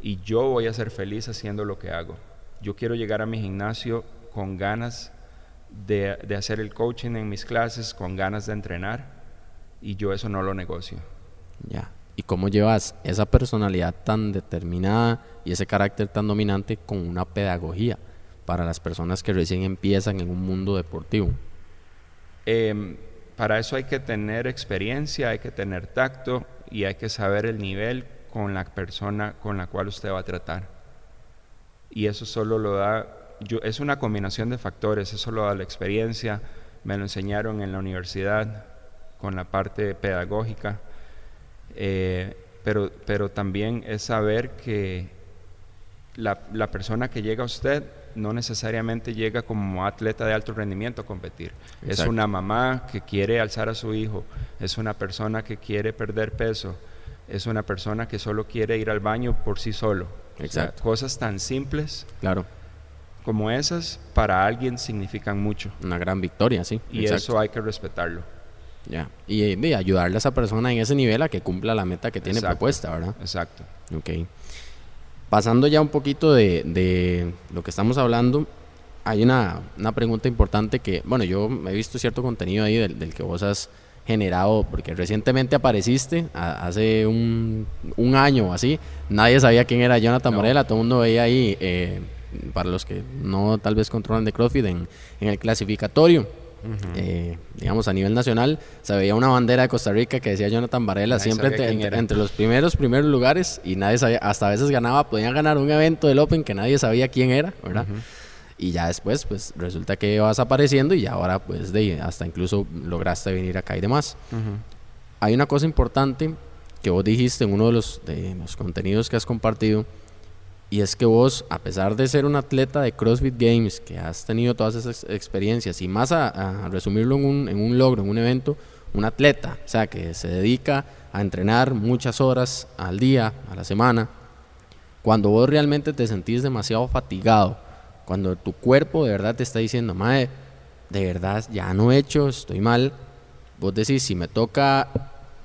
y yo voy a ser feliz haciendo lo que hago. Yo quiero llegar a mi gimnasio con ganas de, de hacer el coaching en mis clases, con ganas de entrenar y yo eso no lo negocio. Ya. ¿Y cómo llevas esa personalidad tan determinada y ese carácter tan dominante con una pedagogía para las personas que recién empiezan en un mundo deportivo? Em, para eso hay que tener experiencia, hay que tener tacto y hay que saber el nivel con la persona con la cual usted va a tratar. Y eso solo lo da, yo, es una combinación de factores, eso lo da la experiencia, me lo enseñaron en la universidad, con la parte pedagógica, eh, pero, pero también es saber que la, la, persona que llega a usted no necesariamente llega como atleta de alto rendimiento a competir. Es una mamá que quiere alzar a su hijo, es una persona que quiere perder peso, es una persona que solo quiere ir al baño por sí solo. Exacto. cosas tan simples. Claro. Como esas, para alguien significan mucho. Una gran victoria, sí. Y eso hay que respetarlo. Ya. Y, ayudarle a esa persona en ese nivel a que cumpla la meta que tiene propuesta, ¿verdad? Exacto. Ok. Pasando ya un poquito de, lo que estamos hablando, hay una, pregunta importante que, bueno, yo he visto cierto contenido ahí del, que vos has generado, porque recientemente apareciste, hace un, año o así, nadie sabía quién era Jonathan Morela, todo el mundo veía ahí, eh, para los que no tal vez controlan de CrossFit, en, en el clasificatorio eh, digamos a nivel nacional, se veía una bandera de Costa Rica que decía Jonathan Varela siempre entre, los primeros primeros lugares y nadie sabía, hasta a veces ganaba, podían ganar un evento del Open que nadie sabía quién era, ¿verdad? Y ya después, pues resulta que vas apareciendo y ahora, pues, de, hasta incluso lograste venir acá y demás. Hay una cosa importante que vos dijiste en uno de los, de los contenidos que has compartido, y es que vos, a pesar de ser un atleta de CrossFit Games, que has tenido todas esas experiencias, y más a, resumirlo en un, en un, logro, en un evento, un atleta, o sea, que se dedica a entrenar muchas horas al día, a la semana, cuando vos realmente te sentís demasiado fatigado, cuando tu cuerpo de verdad te está diciendo, madre, de verdad ya no he hecho, estoy mal, vos decís, si me toca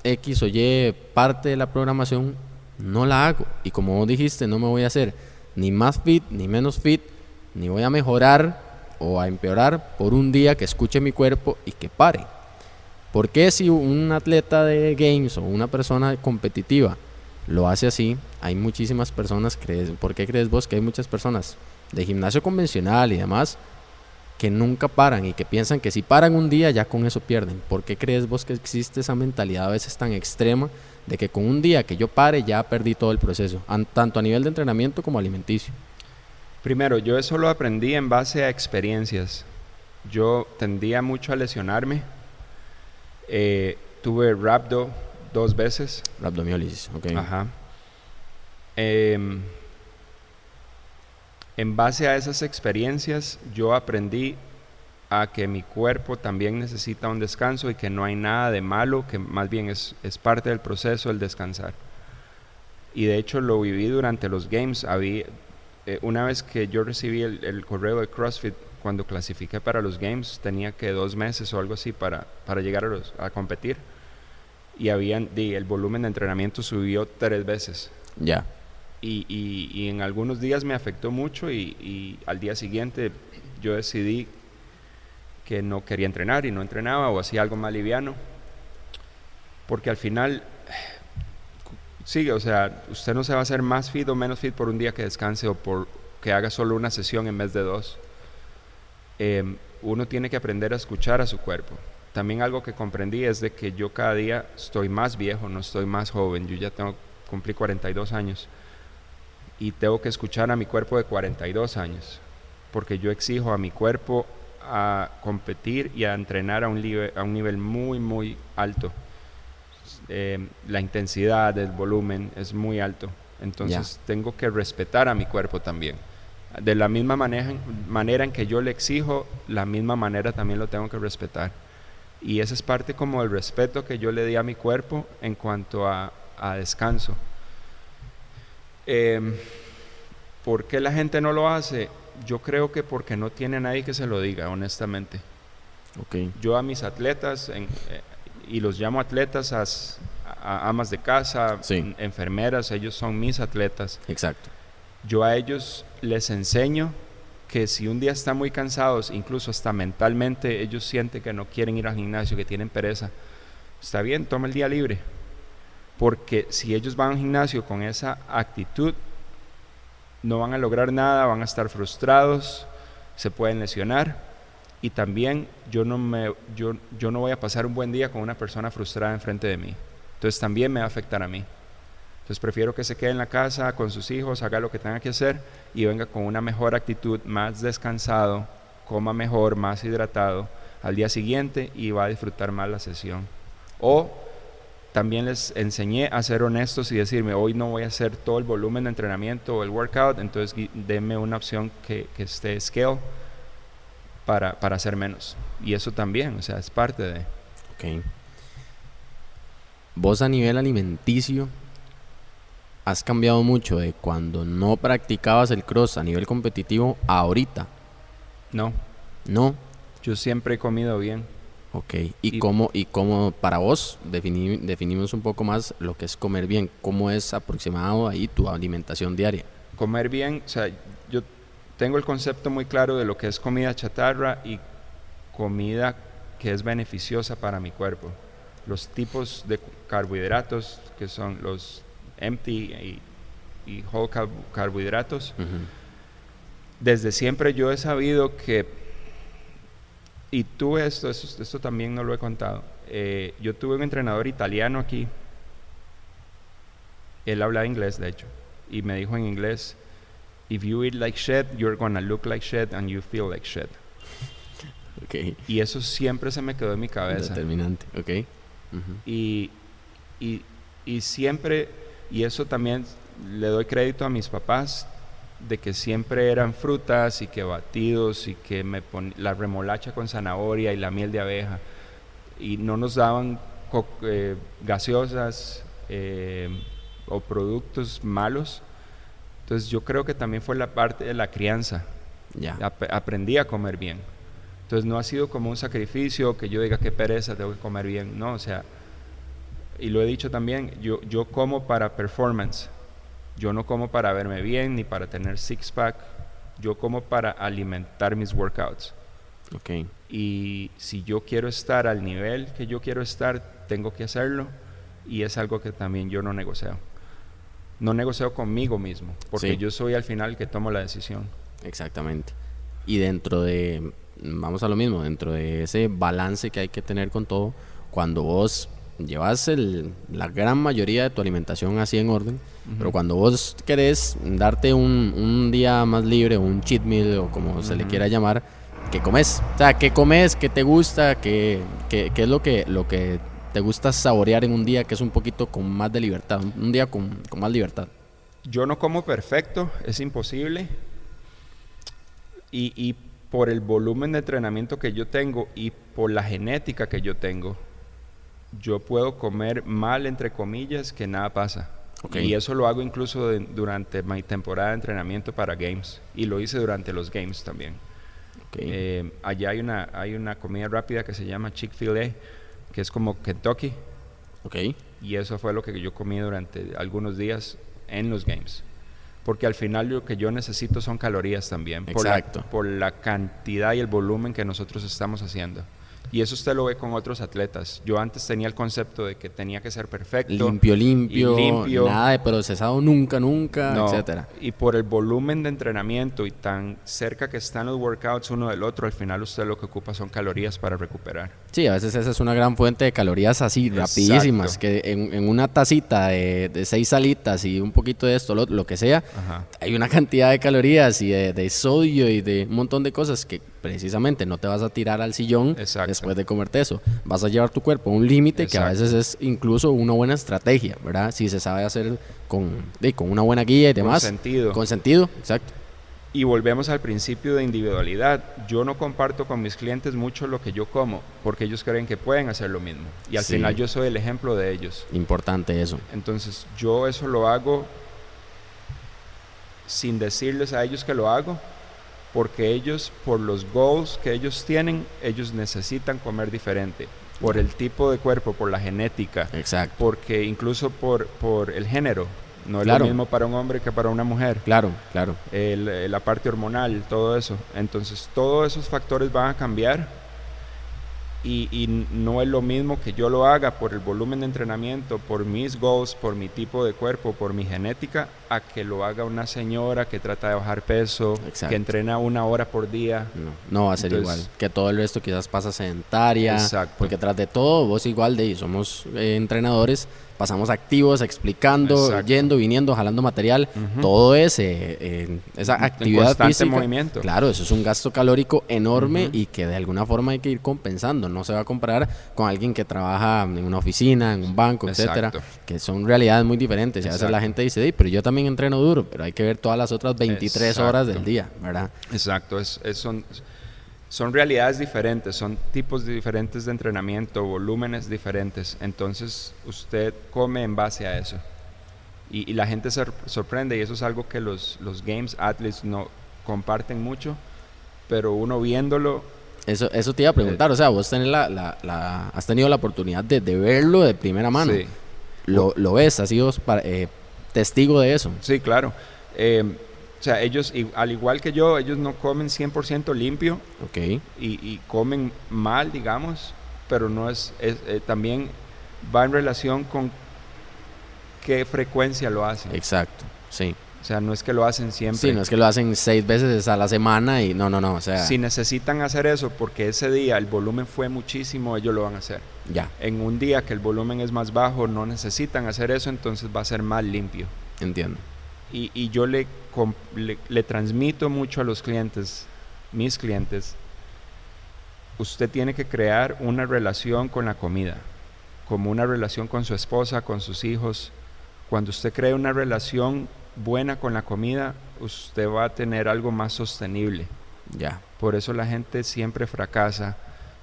X o Y parte de la programación, no la hago. Y como vos dijiste, no me voy a hacer ni más fit ni menos fit, ni voy a mejorar o a empeorar por un día que escuche mi cuerpo y que pare. Porque si un atleta de games o una persona competitiva lo hace así, hay muchísimas personas, crees, ¿por qué crees vos que hay muchas personas de gimnasio convencional y demás que nunca paran y que piensan que si paran un día ya con eso pierden? ¿Por qué crees vos que existe esa mentalidad a veces tan extrema de que con un día que yo pare ya perdí todo el proceso, tanto a nivel de entrenamiento como alimenticio? Primero, yo eso lo aprendí en base a experiencias. Yo tendía mucho a lesionarme. Eh, tuve rhabdo dos veces. Rhabdomiolisis, ok. Ajá. Em, en base a esas experiencias, yo aprendí a que mi cuerpo también necesita un descanso y que no hay nada de malo, que más bien es, es parte del proceso el descansar. Y de hecho lo viví durante los games. Había, eh, una vez que yo recibí el, correo de CrossFit, cuando clasifiqué para los games, tenía que dos meses o algo así para, para llegar a, los, a competir. Y habían, el volumen de entrenamiento subió tres veces. Ya. Y, y, en algunos días me afectó mucho y, y, al día siguiente yo decidí que no quería entrenar y no entrenaba o hacía algo más liviano. Porque al final, sigue, o sea, usted no se va a hacer más fit o menos fit por un día que descanse o por que haga solo una sesión en vez de dos. Em, uno tiene que aprender a escuchar a su cuerpo. También algo que comprendí es de que yo cada día estoy más viejo, no estoy más joven. Yo ya tengo, cumplí 42 años y tengo que escuchar a mi cuerpo de 42 años, porque yo exijo a mi cuerpo a competir y a entrenar a un, nivel, a un nivel muy, muy alto. Em, la intensidad, el volumen es muy alto. Entonces tengo que respetar a mi cuerpo también de la misma manera, manera en que yo le exijo, la misma manera también lo tengo que respetar. Y esa es parte como el respeto que yo le di a mi cuerpo en cuanto a, descanso. Eh, ¿Por qué la gente no lo hace? Yo creo que porque no tiene nadie que se lo diga, honestamente. Okay. Yo a mis atletas, eh, y los llamo atletas, a, amas de casa, enfermeras, ellos son mis atletas. Exacto yo a ellos les enseño que si un día están muy cansados, incluso hasta mentalmente ellos sienten que no quieren ir al gimnasio, que tienen pereza, está bien, toma el día libre. Porque si ellos van al gimnasio con esa actitud, no van a lograr nada, van a estar frustrados, se pueden lesionar y también yo no, me, yo, yo no voy a pasar un buen día con una persona frustrada enfrente de mí. Entonces también me va a afectar a mí. Entonces prefiero que se quede en la casa con sus hijos, haga lo que tenga que hacer y venga con una mejor actitud, más descansado, coma mejor, más hidratado al día siguiente y va a disfrutar más la sesión. O también les enseñé a ser honestos y decirme, hoy no voy a hacer todo el volumen de entrenamiento o el workout, entonces denme una opción que, que esté scale para, para hacer menos. Y eso también, o sea, es parte de... Ok. Vos a nivel alimenticio, has cambiado mucho de cuando no practicabas el cross a nivel competitivo a ahorita. No. No. Yo siempre he comido bien. Ok. ¿Y, cómo, y cómo para vos definimos un poco más lo que es comer bien? ¿Cómo es aproximado ahí tu alimentación diaria? Comer bien, o sea, yo tengo el concepto muy claro de lo que es comida chatarra y comida que es beneficiosa para mi cuerpo. Los tipos de carbohidratos, que son los empty y, y whole carbohidratos. Desde siempre yo he sabido que, y tuve esto, esto, también no lo he contado, eh, yo tuve un entrenador italiano aquí, él hablaba inglés de hecho, y me dijo en inglés, if you eat like shit, you're gonna look like shit and you feel like shit. Okay. Y eso siempre se me quedó en mi cabeza. Determinante, ok. y, y, y, siempre y eso también le doy crédito a mis papás de que siempre eran frutas y que batidos y que me pon la remolacha con zanahoria y la miel de abeja y no nos daban eh, gaseosas eh, o productos malos. Entonces yo creo que también fue la parte de la crianza. Ya. aprendí a comer bien. Entonces no ha sido como un sacrificio que yo diga qué pereza, tengo que comer bien. No, o sea, y lo he dicho también, yo, yo como para performance. Yo no como para verme bien ni para tener six pack. Yo como para alimentar mis workouts. Okay. Y si yo quiero estar al nivel que yo quiero estar, tengo que hacerlo. Y es algo que también yo no negocio. No negocio conmigo mismo, porque yo soy al final el que tomo la decisión. Exactamente. Y dentro de, vamos a lo mismo, dentro de ese balance que hay que tener con todo, cuando vos llevas el, la gran mayoría de tu alimentación así en orden, pero cuando vos querés darte un, un, día más libre, un cheat meal o como se le quiera llamar, ¿qué comes? O sea, ¿qué comes? ¿Qué te gusta? ¿Qué, qué, qué es lo que, lo que te gusta saborear en un día que es un poquito con más de libertad? Un día con, con más libertad. Yo no como perfecto, es imposible. Y, y por el volumen de entrenamiento que yo tengo y por la genética que yo tengo, yo puedo comer mal, entre comillas, que nada pasa. Y eso lo hago incluso durante mi temporada de entrenamiento para Games. Y lo hice durante los Games también. Eh, allá hay una, hay una comida rápida que se llama Chick-fil-A, que es como Kentucky. Okay. Y eso fue lo que yo comí durante algunos días en los Games. porque al final lo que yo necesito son calorías también, Exacto. por la cantidad y el volumen que nosotros estamos haciendo. Y eso usted lo ve con otros atletas. Yo antes tenía el concepto de que tenía que ser perfecto. Limpio, limpio, limpio. nada de procesado nunca, nunca, etcétera. Y por el volumen de entrenamiento y tan cerca que están los workouts uno del otro, al final usted lo que ocupa son calorías para recuperar. Sí, a veces esa es una gran fuente de calorías así, rapidísimas, que en, una tacita de, seis salitas y un poquito de esto, lo, que sea, hay una cantidad de calorías y de, de sodio y de un montón de cosas que precisamente no te vas a tirar al sillón después de comerte eso. Vas a llevar tu cuerpo a un límite que a veces es incluso una buena estrategia, ¿verdad? Si se sabe hacer con, con una buena guía y demás. Con sentido. Con sentido, exacto. Y volvemos al principio de individualidad. Yo no comparto con mis clientes mucho lo que yo como, porque ellos creen que pueden hacer lo mismo. Y al final yo soy el ejemplo de ellos. Importante eso. Entonces yo eso lo hago sin decirles a ellos que lo hago, porque ellos, por los goals que ellos tienen, ellos necesitan comer diferente. Por el tipo de cuerpo, por la genética. Exacto. Porque incluso por, por el género. No es lo mismo para un hombre que para una mujer. Claro, claro. la parte hormonal, todo eso. Entonces, todos esos factores van a cambiar y, no es lo mismo que yo lo haga por el volumen de entrenamiento, por mis goals, por mi tipo de cuerpo, por mi genética, a que lo haga una señora que trata de bajar peso, que entrena una hora por día. No, va a ser igual. Que todo el resto quizás pasa sedentaria. Exacto. Porque tras de todo, vos igual de somos eh, entrenadores pasamos activos, explicando, yendo, viniendo, jalando material, todo ese, eh, esa actividad física. movimiento. Claro, eso es un gasto calórico enorme y que de alguna forma hay que ir compensando. No se va a comparar con alguien que trabaja en una oficina, en un banco, etcétera, que son realidades muy diferentes. Y a veces la gente dice, pero yo también entreno duro, pero hay que ver todas las otras 23 horas del día, ¿verdad? Exacto, es, es son son realidades diferentes, son tipos diferentes de entrenamiento, volúmenes diferentes. Entonces usted come en base a eso. Y, la gente se sorprende y eso es algo que los, los Games Athletes no comparten mucho, pero uno viéndolo... Eso, eso te iba a preguntar, o sea, vos tenés la, la, has tenido la oportunidad de, verlo de primera mano. Sí. Lo, lo ves, has sido eh, testigo de eso. Sí, claro. Eh, o sea, ellos, al igual que yo, ellos no comen 100% limpio. Ok. Y, y, comen mal, digamos, pero no es, eh, también va en relación con qué frecuencia lo hacen. Exacto, sí. O sea, no es que lo hacen siempre. Sí, no es que lo hacen seis veces a la semana y no, no, no. O sea. Si necesitan hacer eso porque ese día el volumen fue muchísimo, ellos lo van a hacer. Ya. En un día que el volumen es más bajo, no necesitan hacer eso, entonces va a ser más limpio. Entiendo y, yo le, le, transmito mucho a los clientes, mis clientes, usted tiene que crear una relación con la comida, como una relación con su esposa, con sus hijos. Cuando usted crea una relación buena con la comida, usted va a tener algo más sostenible. Ya. Por eso la gente siempre fracasa,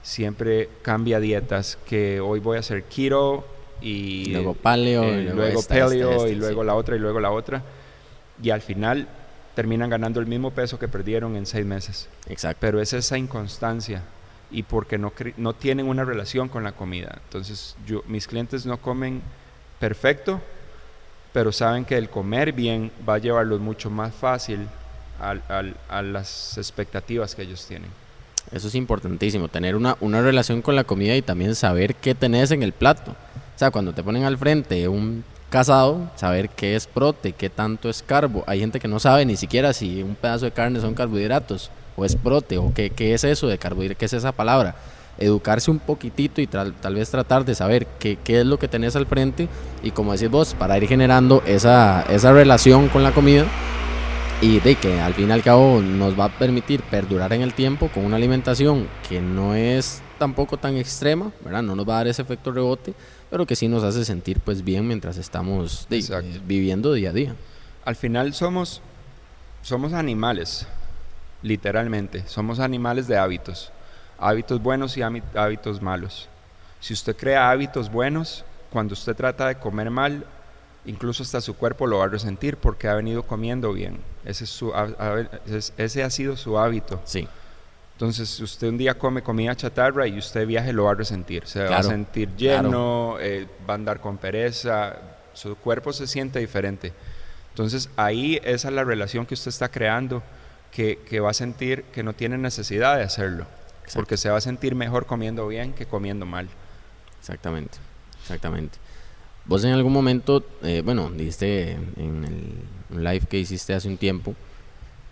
siempre cambia dietas, que hoy voy a hacer keto y luego paleo, y luego, luego paleo y luego la otra y luego la otra y al final terminan ganando el mismo peso que perdieron en seis meses. Exacto. Pero es esa inconstancia y porque no, no tienen una relación con la comida. Entonces, yo, mis clientes no comen perfecto, pero saben que el comer bien va a llevarlos mucho más fácil a las expectativas que ellos tienen. Eso es importantísimo, tener una, una relación con la comida y también saber qué tenés en el plato. O sea, cuando te ponen al frente un casado, saber qué es prote, qué tanto es carbo. Hay gente que no sabe ni siquiera si un pedazo de carne son carbohidratos o es prote o qué, qué es eso de carbohidratos, qué es esa palabra. Educarse un poquitito y tal, vez tratar de saber qué, qué, es lo que tenés al frente y como decís vos, para ir generando esa, esa relación con la comida y de que al fin y al cabo nos va a permitir perdurar en el tiempo con una alimentación que no es tampoco tan extrema, ¿verdad? No nos va a dar ese efecto rebote, pero que sí nos hace sentir pues bien mientras estamos eh, viviendo día a día. Al final somos, somos animales, literalmente, somos animales de hábitos, hábitos buenos y hábitos malos. Si usted crea hábitos buenos, cuando usted trata de comer mal, incluso hasta su cuerpo lo va a resentir porque ha venido comiendo bien. Ese, su, ese ha sido su hábito. Sí. Entonces, si usted un día come comida chatarra y usted viaje, lo va a resentir. Se va a sentir lleno, eh, va a andar con pereza, su cuerpo se siente diferente. Entonces ahí esa es la relación que usted está creando, que, que va a sentir que no tiene necesidad de hacerlo, porque se va a sentir mejor comiendo bien que comiendo mal. Exactamente, exactamente. Vos en algún momento, eh, bueno, dijiste en el live que hiciste hace un tiempo,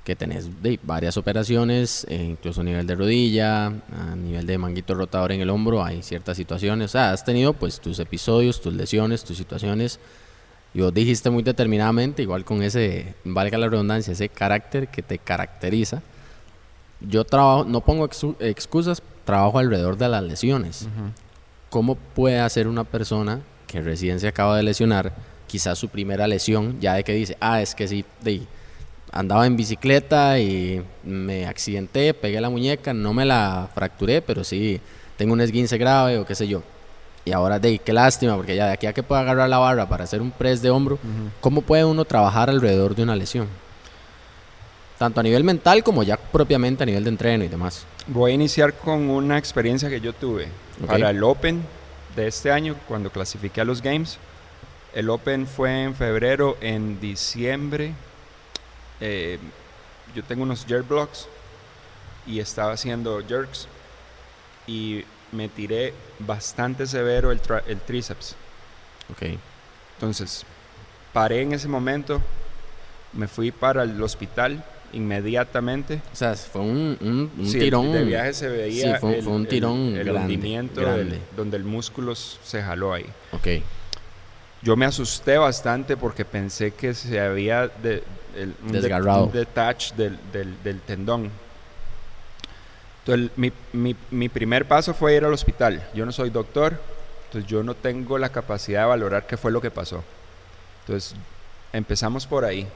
que tenés de, varias operaciones, eh, incluso a nivel de rodilla, a nivel de manguito rotador en el hombro, hay ciertas situaciones. O sea, has tenido pues tus episodios, tus lesiones, tus situaciones. Y vos dijiste muy determinadamente, igual con ese, valga la redundancia, ese carácter que te caracteriza. Yo trabajo, no pongo excusas, trabajo alrededor de las lesiones. ¿Cómo puede hacer una persona que recién se acaba de lesionar, quizás su primera lesión, ya de que dice, ah, es que sí, de, andaba en bicicleta y me accidenté, pegué la muñeca, no me la fracturé, pero sí tengo un esguince grave o qué sé yo. Y ahora, de qué lástima, porque ya de aquí a que pueda agarrar la barra para hacer un press de hombro, ¿cómo puede uno trabajar alrededor de una lesión? Tanto a nivel mental como ya propiamente a nivel de entreno y demás. Voy a iniciar con una experiencia que yo tuve para el Open de este año, cuando clasifiqué a los Games. El Open fue en febrero, en diciembre eh, yo tengo unos jerk blocks y estaba haciendo jerks y me tiré bastante severo el, el tríceps. Ok. Entonces, paré en ese momento, me fui para el hospital inmediatamente. O sea, fue un, un, tirón. De viaje se veía sí, fue, un tirón el, grande, donde el músculo se jaló ahí. Ok. Yo me asusté bastante porque pensé que se había de, el, un desgarrado. detach del, del, tendón. Entonces, mi, mi, mi, primer paso fue ir al hospital. Yo no soy doctor, entonces yo no tengo la capacidad de valorar qué fue lo que pasó. Entonces, empezamos por ahí.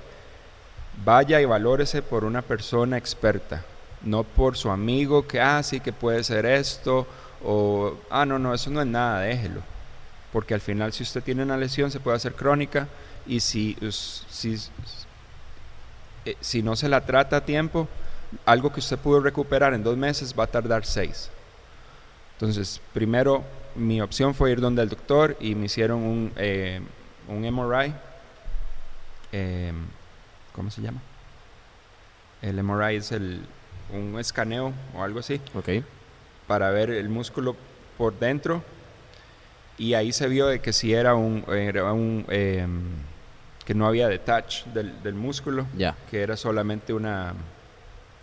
Vaya y valórese por una persona experta, no por su amigo que, ah, sí que puede ser esto, o, ah, no, no, eso no es nada, déjelo. Porque al final, si usted tiene una lesión, se puede hacer crónica, y si, si, eh, si no se la trata a tiempo, algo que usted pudo recuperar en dos meses va a tardar seis. Entonces, primero mi opción fue ir donde el doctor y me hicieron un, eh, un MRI. Eh, ¿Cómo se llama? El MRI es el, un escaneo o algo así. Ok. Para ver el músculo por dentro. Y ahí se vio de que si era un, era un em, que no había detach del, del músculo, ya que era solamente una...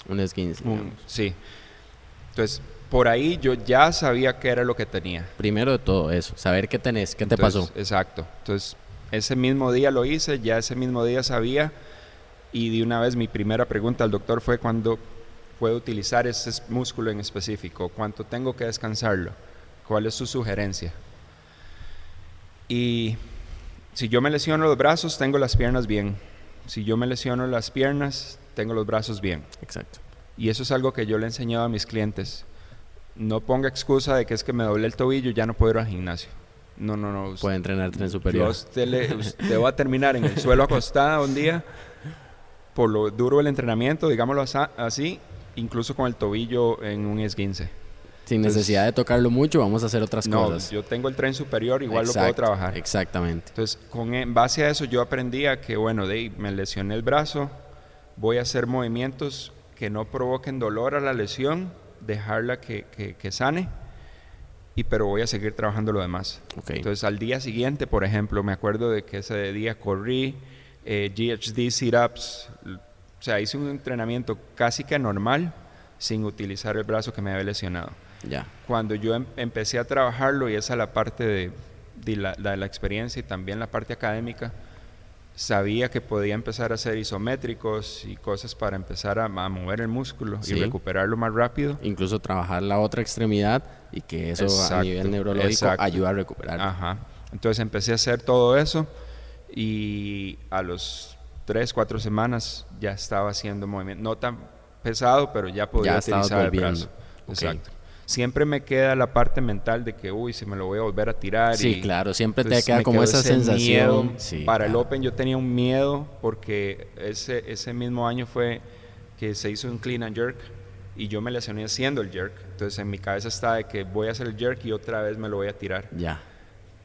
Un esguince. sí. Entonces, por ahí yo ya sabía qué era lo que tenía. Primero de todo eso, saber qué tenés, qué te pasó. Exacto. Entonces, ese mismo día lo hice, ya ese mismo día sabía y de una vez mi primera pregunta al doctor fue cuándo puedo utilizar ese músculo en específico, cuánto tengo que descansarlo, cuál es su sugerencia. Y si yo me lesiono los brazos, tengo las piernas bien. Si yo me lesiono las piernas, tengo los brazos bien. Exacto. Y eso es algo que yo le he enseñado a mis clientes. No ponga excusa de que es que me doble el tobillo y ya no puedo ir al gimnasio. No, no, no. Puede entrenar tren superior. Usted, le, usted va a terminar en el suelo acostada un día por lo duro del entrenamiento, digámoslo así, incluso con el tobillo en un esguince. Sin necesidad de tocarlo mucho, vamos a hacer otras cosas. Yo tengo el tren superior, igual lo puedo trabajar. Exactamente. Entonces, con, en base a eso, yo aprendí a que, bueno, de, me lesioné el brazo, voy a hacer movimientos que no provoquen dolor a la lesión, dejarla que, que, sane, y pero voy a seguir trabajando lo demás. Entonces, al día siguiente, por ejemplo, me acuerdo de que ese día corrí eh, GHD sit-ups, o sea, hice un entrenamiento casi que normal sin utilizar el brazo que me había lesionado. Cuando yo em, empecé a trabajarlo, y esa es la parte de, la, experiencia y también la parte académica, sabía que podía empezar a hacer isométricos y cosas para empezar a, mover el músculo y recuperarlo más rápido. Incluso trabajar la otra extremidad y que eso a nivel neurológico ayuda a recuperar. Ajá. Entonces empecé a hacer todo eso y a los tres, cuatro semanas ya estaba haciendo movimiento. No tan pesado, pero ya podía utilizar el brazo. Exacto siempre me queda la parte mental de que, uy, si me lo voy a volver a tirar. Sí, claro, siempre te queda como esa sensación. Para el Open yo tenía un miedo porque ese, ese mismo año fue que se hizo un clean and jerk y yo me lesioné haciendo el jerk. Entonces en mi cabeza está de que voy a hacer el jerk y otra vez me lo voy a tirar. Ya.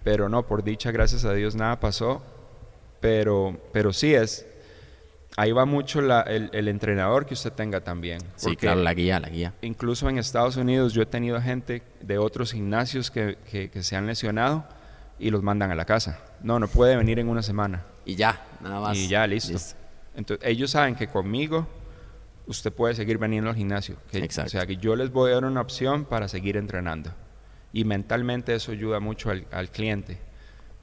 Pero no, por dicha, gracias a Dios, nada pasó. Pero, pero sí, es, ahí va mucho el, entrenador que usted tenga también. Sí, claro, la guía, la guía. Incluso en Estados Unidos yo he tenido gente de otros gimnasios que, se han lesionado y los mandan a la casa. No, no puede venir en una semana. Y ya, nada más. Y ya, listo. Entonces, ellos saben que conmigo usted puede seguir viniendo al gimnasio. Exacto. O sea, que yo les voy a dar una opción para seguir entrenando. Y mentalmente eso ayuda mucho al, al cliente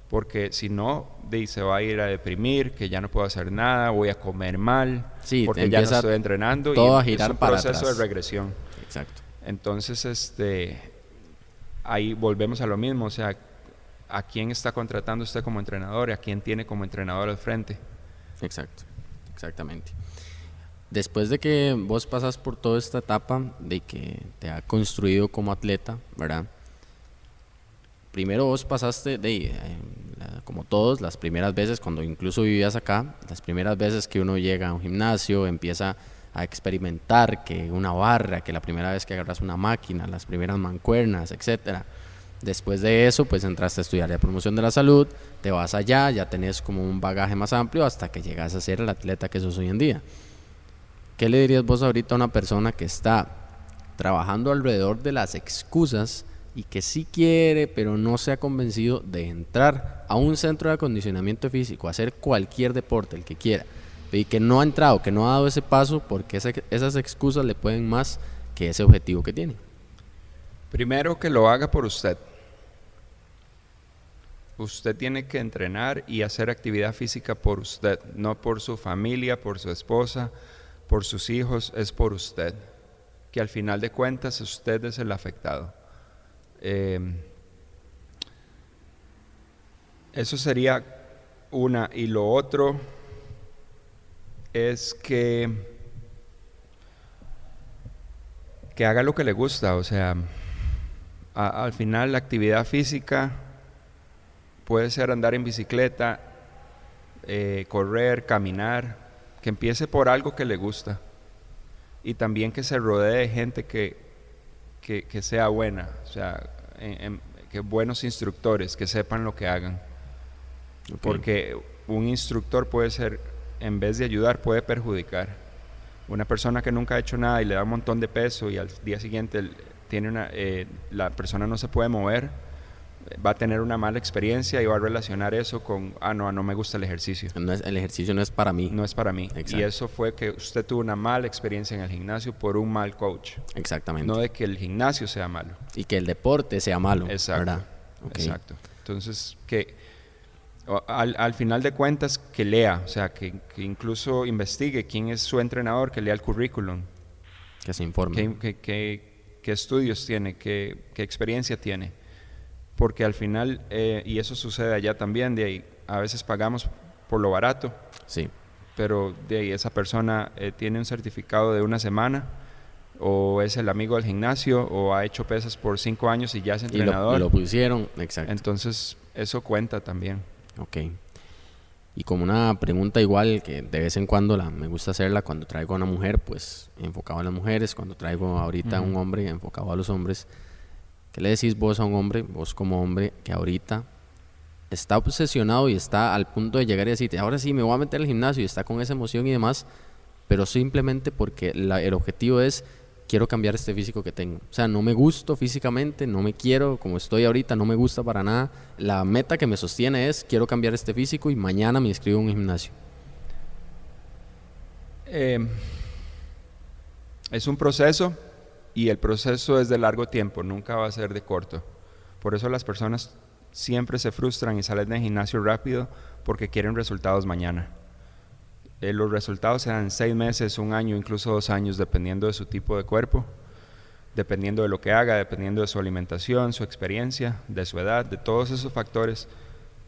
porque si no, se va a ir a deprimir, que ya no puedo hacer nada, voy a comer mal, porque ya no estoy entrenando todo y a girar es un proceso de regresión. Exacto. Entonces, este, ahí volvemos a lo mismo, o sea, ¿a quién está contratando usted como entrenador y a quién tiene como entrenador al frente? Exacto, exactamente. Después de que vos pasas por toda esta etapa de que te ha construido como atleta, ¿verdad? Primero vos pasaste de, eh, como todos, las primeras veces, cuando incluso vivías acá, las primeras veces que uno llega a un gimnasio, empieza a experimentar que una barra, que la primera vez que agarras una máquina, las primeras mancuernas, etcétera. Después de eso, pues entraste a estudiar la promoción de la salud, te vas allá, ya tenés como un bagaje más amplio hasta que llegas a ser el atleta que sos hoy en día. ¿Qué le dirías vos ahorita a una persona que está trabajando alrededor de las excusas y que sí quiere, pero no se ha convencido de entrar a un centro de acondicionamiento físico, hacer cualquier deporte, el que quiera, y que no ha entrado, que no ha dado ese paso porque esas excusas le pueden más que ese objetivo que tiene. Primero que lo haga por usted. Usted tiene que entrenar y hacer actividad física por usted, no por su familia, por su esposa, por sus hijos, es por usted. Que al final de cuentas usted es el afectado. Em, eso sería una. Y lo otro es que, que haga lo que le gusta. O sea, al final la actividad física puede ser andar en bicicleta, eh, correr, caminar, que empiece por algo que le gusta. Y también que se rodee de gente que, que sea buena. O sea, que buenos instructores que sepan lo que hagan. Porque un instructor puede ser, en vez de ayudar, puede perjudicar. Una persona que nunca ha hecho nada y le da un montón de peso y al día siguiente tiene una, eh, la persona no se puede mover, va a tener una mala experiencia y va a relacionar eso con, ah, no, no me gusta el ejercicio. No es, el ejercicio no es para mí. No es para mí. Y eso fue que usted tuvo una mala experiencia en el gimnasio por un mal coach. Exactamente. No de que el gimnasio sea malo. Y que el deporte sea malo. Exacto. Exacto. Entonces, que al, final de cuentas, que lea, o sea, que, incluso investigue quién es su entrenador, que lea el currículum. Que se informe. qué estudios tiene, qué experiencia tiene porque al final, eh, y eso sucede allá también, de ahí a veces pagamos por lo barato, sí. pero de ahí esa persona eh, tiene un certificado de una semana o es el amigo del gimnasio o ha hecho pesas por cinco años y ya es entrenador. Y lo, pusieron, exacto. Entonces eso cuenta también. Ok. Y como una pregunta igual que de vez en cuando la, me gusta hacerla cuando traigo a una mujer, pues enfocado a las mujeres, cuando traigo ahorita a un hombre enfocado a los hombres, ¿Qué le decís vos a un hombre, vos como hombre, que ahorita está obsesionado y está al punto de llegar y decirte, ahora sí me voy a meter al gimnasio y está con esa emoción y demás, pero simplemente porque el objetivo es, quiero cambiar este físico que tengo. O sea, no me gusto físicamente, no me quiero como estoy ahorita, no me gusta para nada. La meta que me sostiene es, quiero cambiar este físico y mañana me inscribo en un gimnasio. Eh, es un proceso y el proceso es de largo tiempo, nunca va a ser de corto. Por eso las personas siempre se frustran y salen del gimnasio rápido porque quieren resultados mañana. Eh, los resultados se dan seis meses, un año, incluso dos años, dependiendo de su tipo de cuerpo, dependiendo de lo que haga, dependiendo de su alimentación, su experiencia, de su edad, de todos esos factores.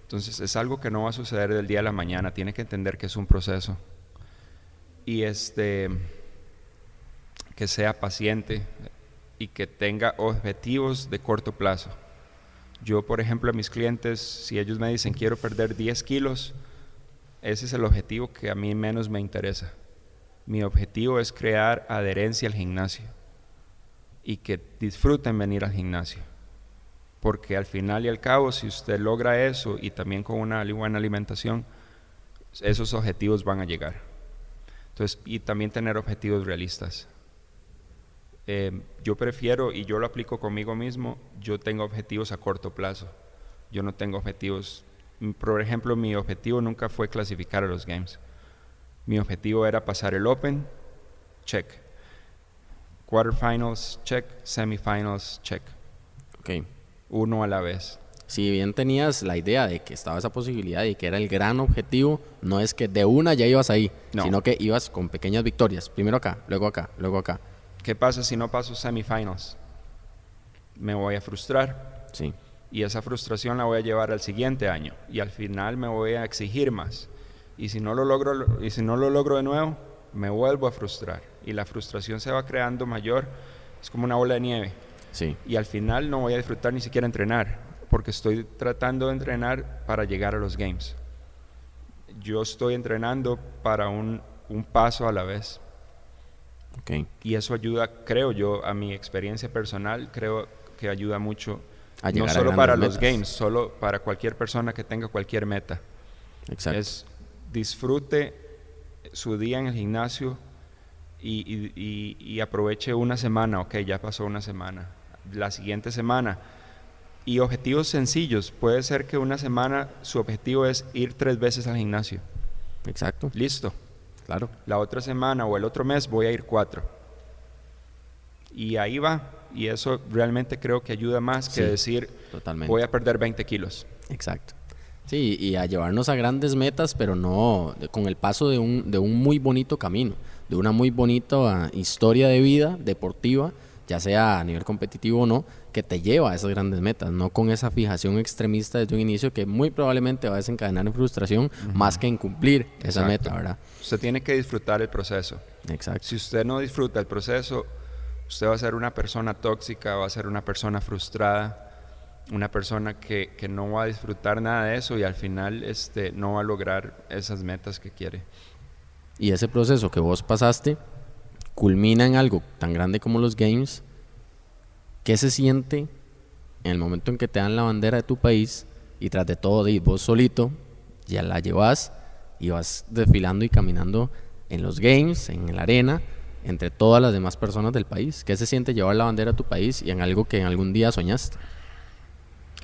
Entonces es algo que no va a suceder del día a la mañana, tiene que entender que es un proceso. Y este que sea paciente y que tenga objetivos de corto plazo. Yo, por ejemplo, a mis clientes, si ellos me dicen quiero perder 10 kilos, ese es el objetivo que a mí menos me interesa. Mi objetivo es crear adherencia al gimnasio y que disfruten venir al gimnasio. Porque al final y al cabo, si usted logra eso y también con una buena alimentación, esos objetivos van a llegar. Entonces, y también tener objetivos realistas. Eh, yo prefiero, y yo lo aplico conmigo mismo, yo tengo objetivos a corto plazo. Yo no tengo objetivos, mm, por ejemplo, mi objetivo nunca fue clasificar a los games. Mi objetivo era pasar el Open, check. Quarterfinals, check. Semifinals, check. Ok. Uno a la vez. Si bien tenías la idea de que estaba esa posibilidad y que era el gran objetivo, no es que de una ya ibas ahí, sino que ibas con pequeñas victorias. Primero acá, luego acá, luego acá. ¿Qué pasa si no paso semifinals? Me voy a frustrar. Sí. Y esa frustración la voy a llevar al siguiente año. Y al final me voy a exigir más. Y si no lo logro, y si no lo logro de nuevo, me vuelvo a frustrar. Y la frustración se va creando mayor. Es como una bola de nieve. Sí. Y al final no voy a disfrutar ni siquiera entrenar. Porque estoy tratando de entrenar para llegar a los games. Yo estoy entrenando para un, un paso a la vez. Y eso ayuda, creo yo, a mi experiencia personal, creo que ayuda mucho, no solo para los games, solo para cualquier persona que tenga cualquier meta. Exacto. Es disfrute su día en el gimnasio y, aproveche una semana, ok, ya pasó una semana, la siguiente semana. Y objetivos sencillos, puede ser que una semana su objetivo es ir tres veces al gimnasio. Exacto. Listo Claro. La otra semana o el otro mes voy a ir cuatro. Y ahí va. Y eso realmente creo que ayuda más que decir voy a perder 20 kilos. Exacto. Sí, y a llevarnos a grandes metas, pero no con el paso de un, de un muy bonito camino, de una muy bonita historia de vida deportiva, ya sea a nivel competitivo o no, que te lleva a esas grandes metas, no con esa fijación extremista desde un inicio que muy probablemente va a desencadenar en frustración más que en cumplir esa meta, ¿verdad? Usted tiene que disfrutar el proceso. Exacto. Si usted no disfruta el proceso, usted va a ser una persona tóxica, va a ser una persona frustrada, una persona que, que no va a disfrutar nada de eso y al final este, no va a lograr esas metas que quiere. Y ese proceso que vos pasaste culmina en algo tan grande como los games ¿Qué se siente en el momento en que te dan la bandera de tu país y tras de todo y vos solito ya la llevas y vas desfilando y caminando en los games, en la arena, entre todas las demás personas del país? ¿Qué se siente llevar la bandera a tu país y en algo que en algún día soñaste?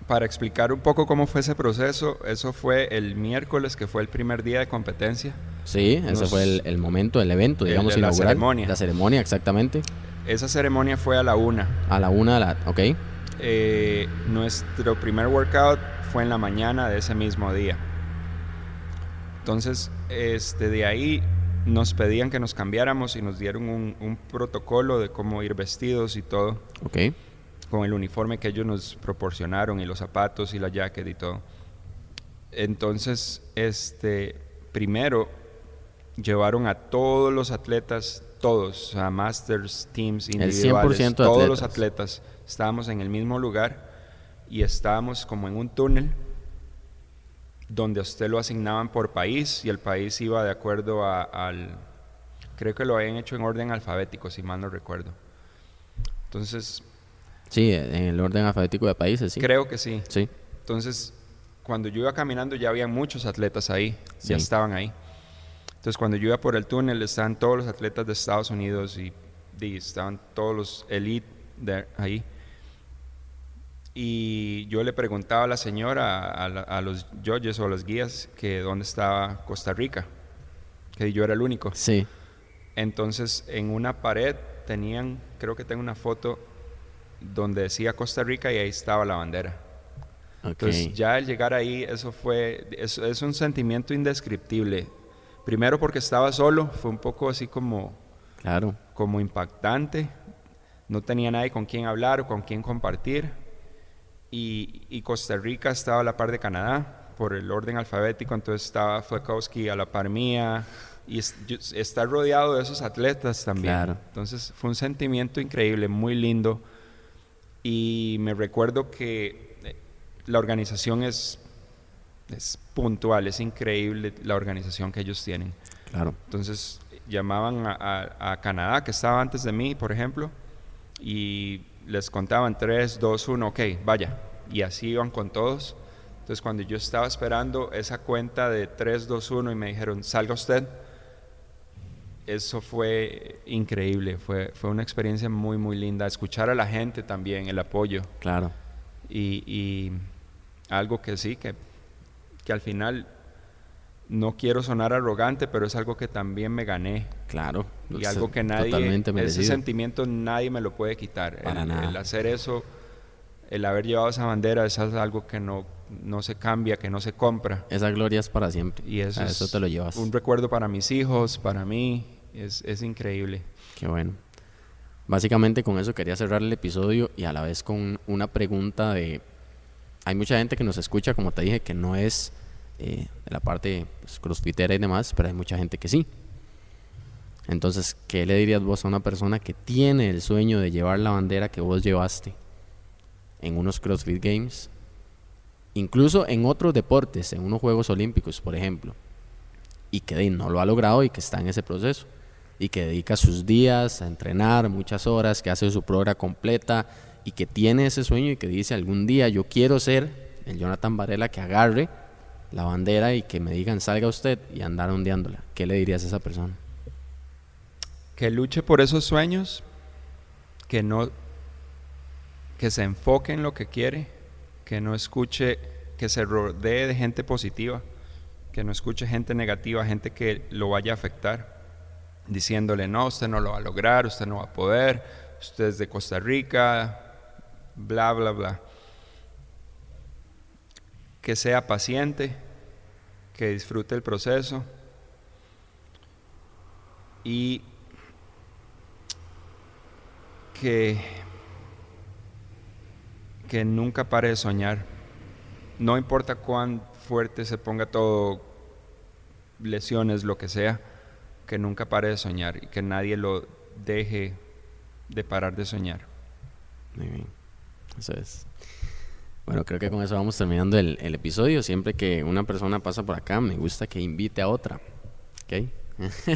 Para explicar un poco cómo fue ese proceso, eso fue el miércoles, que fue el primer día de competencia. Sí, ese fue el, momento, el evento, digamos, la ceremonia. La ceremonia, exactamente. Esa ceremonia fue a la una. A la una, la, ok. Eh, nuestro primer workout fue en la mañana de ese mismo día. Entonces, este, de ahí nos pedían que nos cambiáramos y nos dieron un, protocolo de cómo ir vestidos y todo. Ok. Con el uniforme que ellos nos proporcionaron y los zapatos y la jacket y todo. Entonces, este, primero llevaron a todos los atletas todos, a masters, teams, individuales, todos los atletas estábamos en el mismo lugar y estábamos como en un túnel donde a usted lo asignaban por país y el país iba de acuerdo al, creo que lo habían hecho en orden alfabético, si mal no recuerdo. Entonces... Sí, en el orden alfabético de países, sí. Creo que sí. Sí. Entonces, cuando yo iba caminando ya había muchos atletas ahí, ya estaban ahí. Entonces, cuando yo iba por el túnel, estaban todos los atletas de Estados Unidos y, estaban todos los elite de ahí. Y yo le preguntaba a la señora, a, los judges o a los guías, que dónde estaba Costa Rica, que yo era el único. Sí. Entonces, en una pared tenían, creo que tengo una foto donde decía Costa Rica y ahí estaba la bandera. Entonces, ya al llegar ahí, eso fue, es un sentimiento indescriptible Primero porque estaba solo, fue un poco así como, claro. como impactante. No tenía nadie con quien hablar o con quien compartir. Y, Costa Rica estaba a la par de Canadá por el orden alfabético, entonces estaba Flekowski a la par mía y estar rodeado de esos atletas también. Claro. Entonces fue un sentimiento increíble, muy lindo. Y me recuerdo que eh, la organización es es puntual, es increíble la organización que ellos tienen. Claro. Entonces llamaban a, Canadá, que estaba antes de mí, por ejemplo, y les contaban 3, 2, 1, ok, vaya. Y así iban con todos. Entonces cuando yo estaba esperando esa cuenta de 3, 2, 1 y me dijeron, salga usted, eso fue increíble, fue, fue una experiencia muy, muy linda. Escuchar a la gente también, el apoyo. Claro. Y, algo que sí, que, que al final no quiero sonar arrogante, pero es algo que también me gané. Claro. Y algo que nadie, ese sentimiento nadie me lo puede quitar. el, hacer eso, el haber llevado esa bandera, eso es algo que no, no se cambia, que no se compra. Esa gloria es para siempre. Y eso, eso te lo llevas. Un recuerdo para mis hijos, para mí, es, es increíble. Qué bueno. Básicamente con eso quería cerrar el episodio y a la vez con una pregunta de... Hay mucha gente que nos escucha, como te dije, que no es eh, de la parte pues, crossfitera y demás, pero hay mucha gente que sí. Entonces, ¿qué le dirías vos a una persona que tiene el sueño de llevar la bandera que vos llevaste en unos CrossFit Games? Incluso en otros deportes, en unos Juegos Olímpicos, por ejemplo, y que no lo ha logrado y que está en ese proceso y que dedica sus días a entrenar muchas horas, que hace su programa completa y que tiene ese sueño y que dice algún día yo quiero ser el Jonathan Varela que agarre la bandera y que me digan salga usted y andar ondeándola. ¿Qué le dirías a esa persona? Que luche por esos sueños, que no que se enfoque en lo que quiere, que no escuche, que se rodee de gente positiva, que no escuche gente negativa, gente que lo vaya a afectar, diciéndole, no, usted no lo va a lograr, usted no va a poder, usted es de Costa Rica, bla, bla, bla que sea paciente, que disfrute el proceso y que, que nunca pare de soñar. No importa cuán fuerte se ponga todo, lesiones, lo que sea, que nunca pare de soñar y que nadie lo deje de parar de soñar. Muy bien. Eso es. Bueno, creo que con eso vamos terminando el, episodio. Siempre que una persona pasa por acá, me gusta que invite a otra. ¿Ok?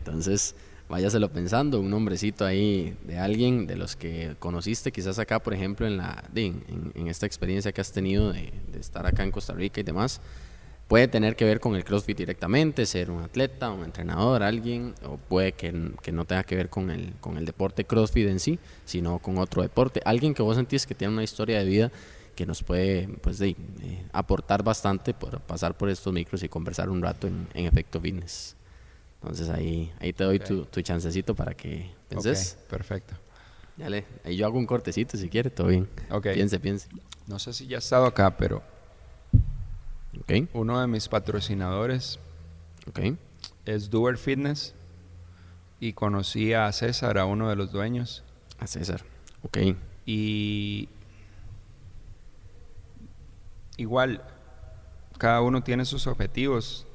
Entonces, váyaselo pensando, un nombrecito ahí de alguien de los que conociste, quizás acá, por ejemplo, en, la, en, esta experiencia que has tenido de, estar acá en Costa Rica y demás. Puede tener que ver con el CrossFit directamente, ser un atleta, un entrenador, alguien, o puede que, que, no tenga que ver con el, con el deporte CrossFit en sí, sino con otro deporte. Alguien que vos sentís que tiene una historia de vida que nos puede pues, de, eh, aportar bastante por pasar por estos micros y conversar un rato en, Efecto Fitness. Entonces ahí, ahí te doy tu, tu, chancecito para que penses. perfecto. Dale, ahí yo hago un cortecito si quiere, todo bien. Okay. Piense, piense. No sé si ya he estado acá, pero uno de mis patrocinadores es Doer Fitness y conocí a César, a uno de los dueños. A César, ok. Y igual, cada uno tiene sus objetivos.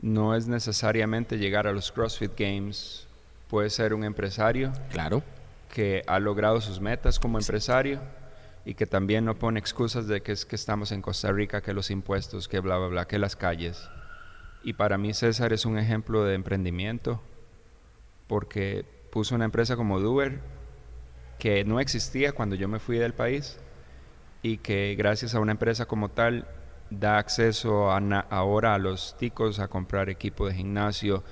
No es necesariamente llegar a los CrossFit Games. Puede ser un empresario. Claro. Que ha logrado sus metas como empresario y que también no pone excusas de que es que estamos en Costa Rica, que los impuestos, que bla, bla, bla, que las calles. Y para mí César es un ejemplo de emprendimiento porque puso una empresa como Duber que no existía cuando yo me fui del país y que gracias a una empresa como tal da acceso ahora a los ticos a comprar equipo de gimnasio,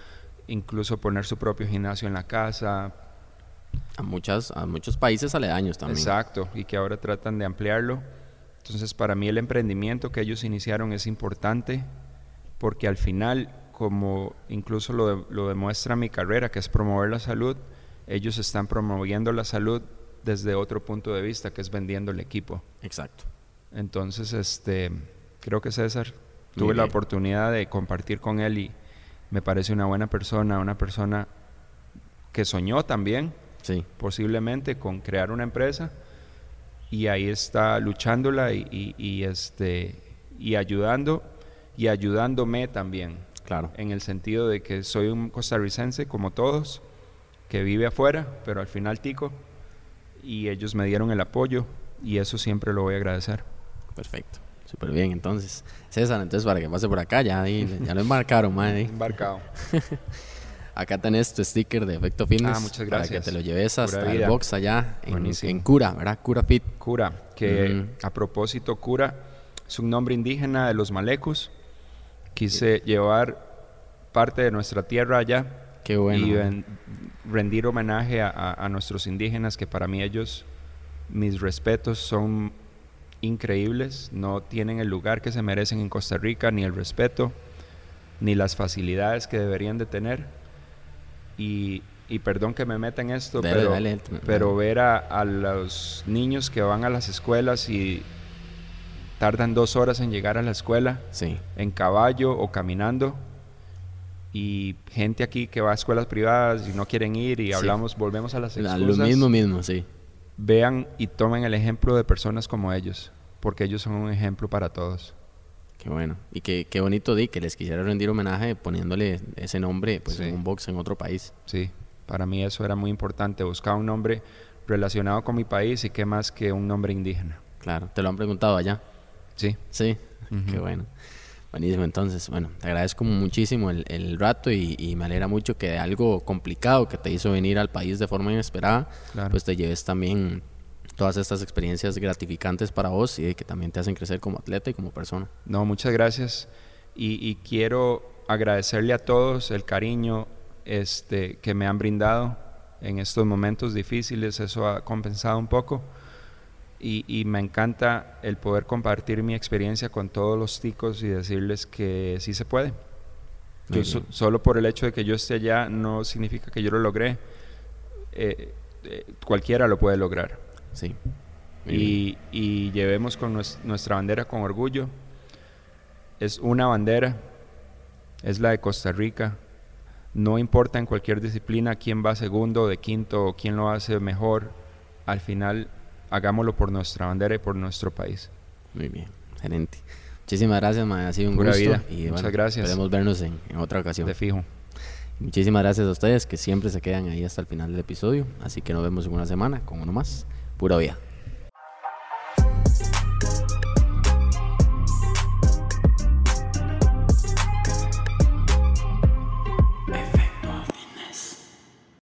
incluso poner su propio gimnasio en la casa, a, muchas, a muchos países aledaños también. Exacto, y que ahora tratan de ampliarlo. Entonces, para mí el emprendimiento que ellos iniciaron es importante porque al final, como incluso lo, lo demuestra mi carrera, que es promover la salud, ellos están promoviendo la salud desde otro punto de vista, que es vendiendo el equipo. Exacto. Entonces, este, creo que César, tuve la oportunidad de compartir con él y me parece una buena persona, una persona que soñó también, posiblemente con crear una empresa y ahí está luchándola y, este y ayudando y ayudándome también. Claro. En el sentido de que soy un costarricense como todos, que vive afuera, pero al final tico, y ellos me dieron el apoyo y eso siempre lo voy a agradecer. Perfecto. Súper bien, entonces. César, entonces para que pase por acá, ya, ya lo embarcaron, madre. Embarcado. Acá tenés tu sticker de Efecto Fitness. Ah, muchas gracias. Para que te lo lleves hasta el box allá en, Cura, ¿verdad? Cura Fit. Cura, que a propósito, Cura es un nombre indígena de los malecos. Quise llevar parte de nuestra tierra allá Qué bueno. Y rendir homenaje a, nuestros indígenas, que para mí ellos, mis respetos son increíbles, no tienen el lugar que se merecen en Costa Rica, ni el respeto, ni las facilidades que deberían de tener. Y, perdón que me meta en esto, pero, pero ver a, a, los niños que van a las escuelas y tardan dos horas en llegar a la escuela, sí. en caballo o caminando, y gente aquí que va a escuelas privadas y no quieren ir y hablamos, volvemos a las excusas. Lo mismo mismo, sí. Vean y tomen el ejemplo de personas como ellos, porque ellos son un ejemplo para todos. Qué bueno. Y qué, qué bonito di que les quisiera rendir homenaje poniéndole ese nombre pues, en un box en otro país. Sí, para mí eso era muy importante, buscar un nombre relacionado con mi país y qué más que un nombre indígena. Claro, ¿te lo han preguntado allá? Sí. Sí, qué bueno. Buenísimo, entonces, bueno, te agradezco muchísimo el, rato y, me alegra mucho que de algo complicado que te hizo venir al país de forma inesperada, pues te lleves también todas estas experiencias gratificantes para vos y que también te hacen crecer como atleta y como persona. No, muchas gracias y, quiero agradecerle a todos el cariño este, que me han brindado en estos momentos difíciles, eso ha compensado un poco y, me encanta el poder compartir mi experiencia con todos los ticos y decirles que sí se puede. solo por el hecho de que yo esté allá no significa que yo lo logré. Eh, eh, cualquiera lo puede lograr. Sí. Y, y, llevemos con nuestra bandera con orgullo. Es una bandera, es la de Costa Rica. No importa en cualquier disciplina quién va segundo, de quinto o quién lo hace mejor. Al final hagámoslo por nuestra bandera y por nuestro país. Muy bien, excelente. Muchísimas gracias, ma. ha sido un gusto. Vida. Y, Muchas gracias. Podemos vernos en, otra ocasión. De fijo. Muchísimas gracias a ustedes que siempre se quedan ahí hasta el final del episodio. Así que nos vemos en una semana con uno más. Pura vida.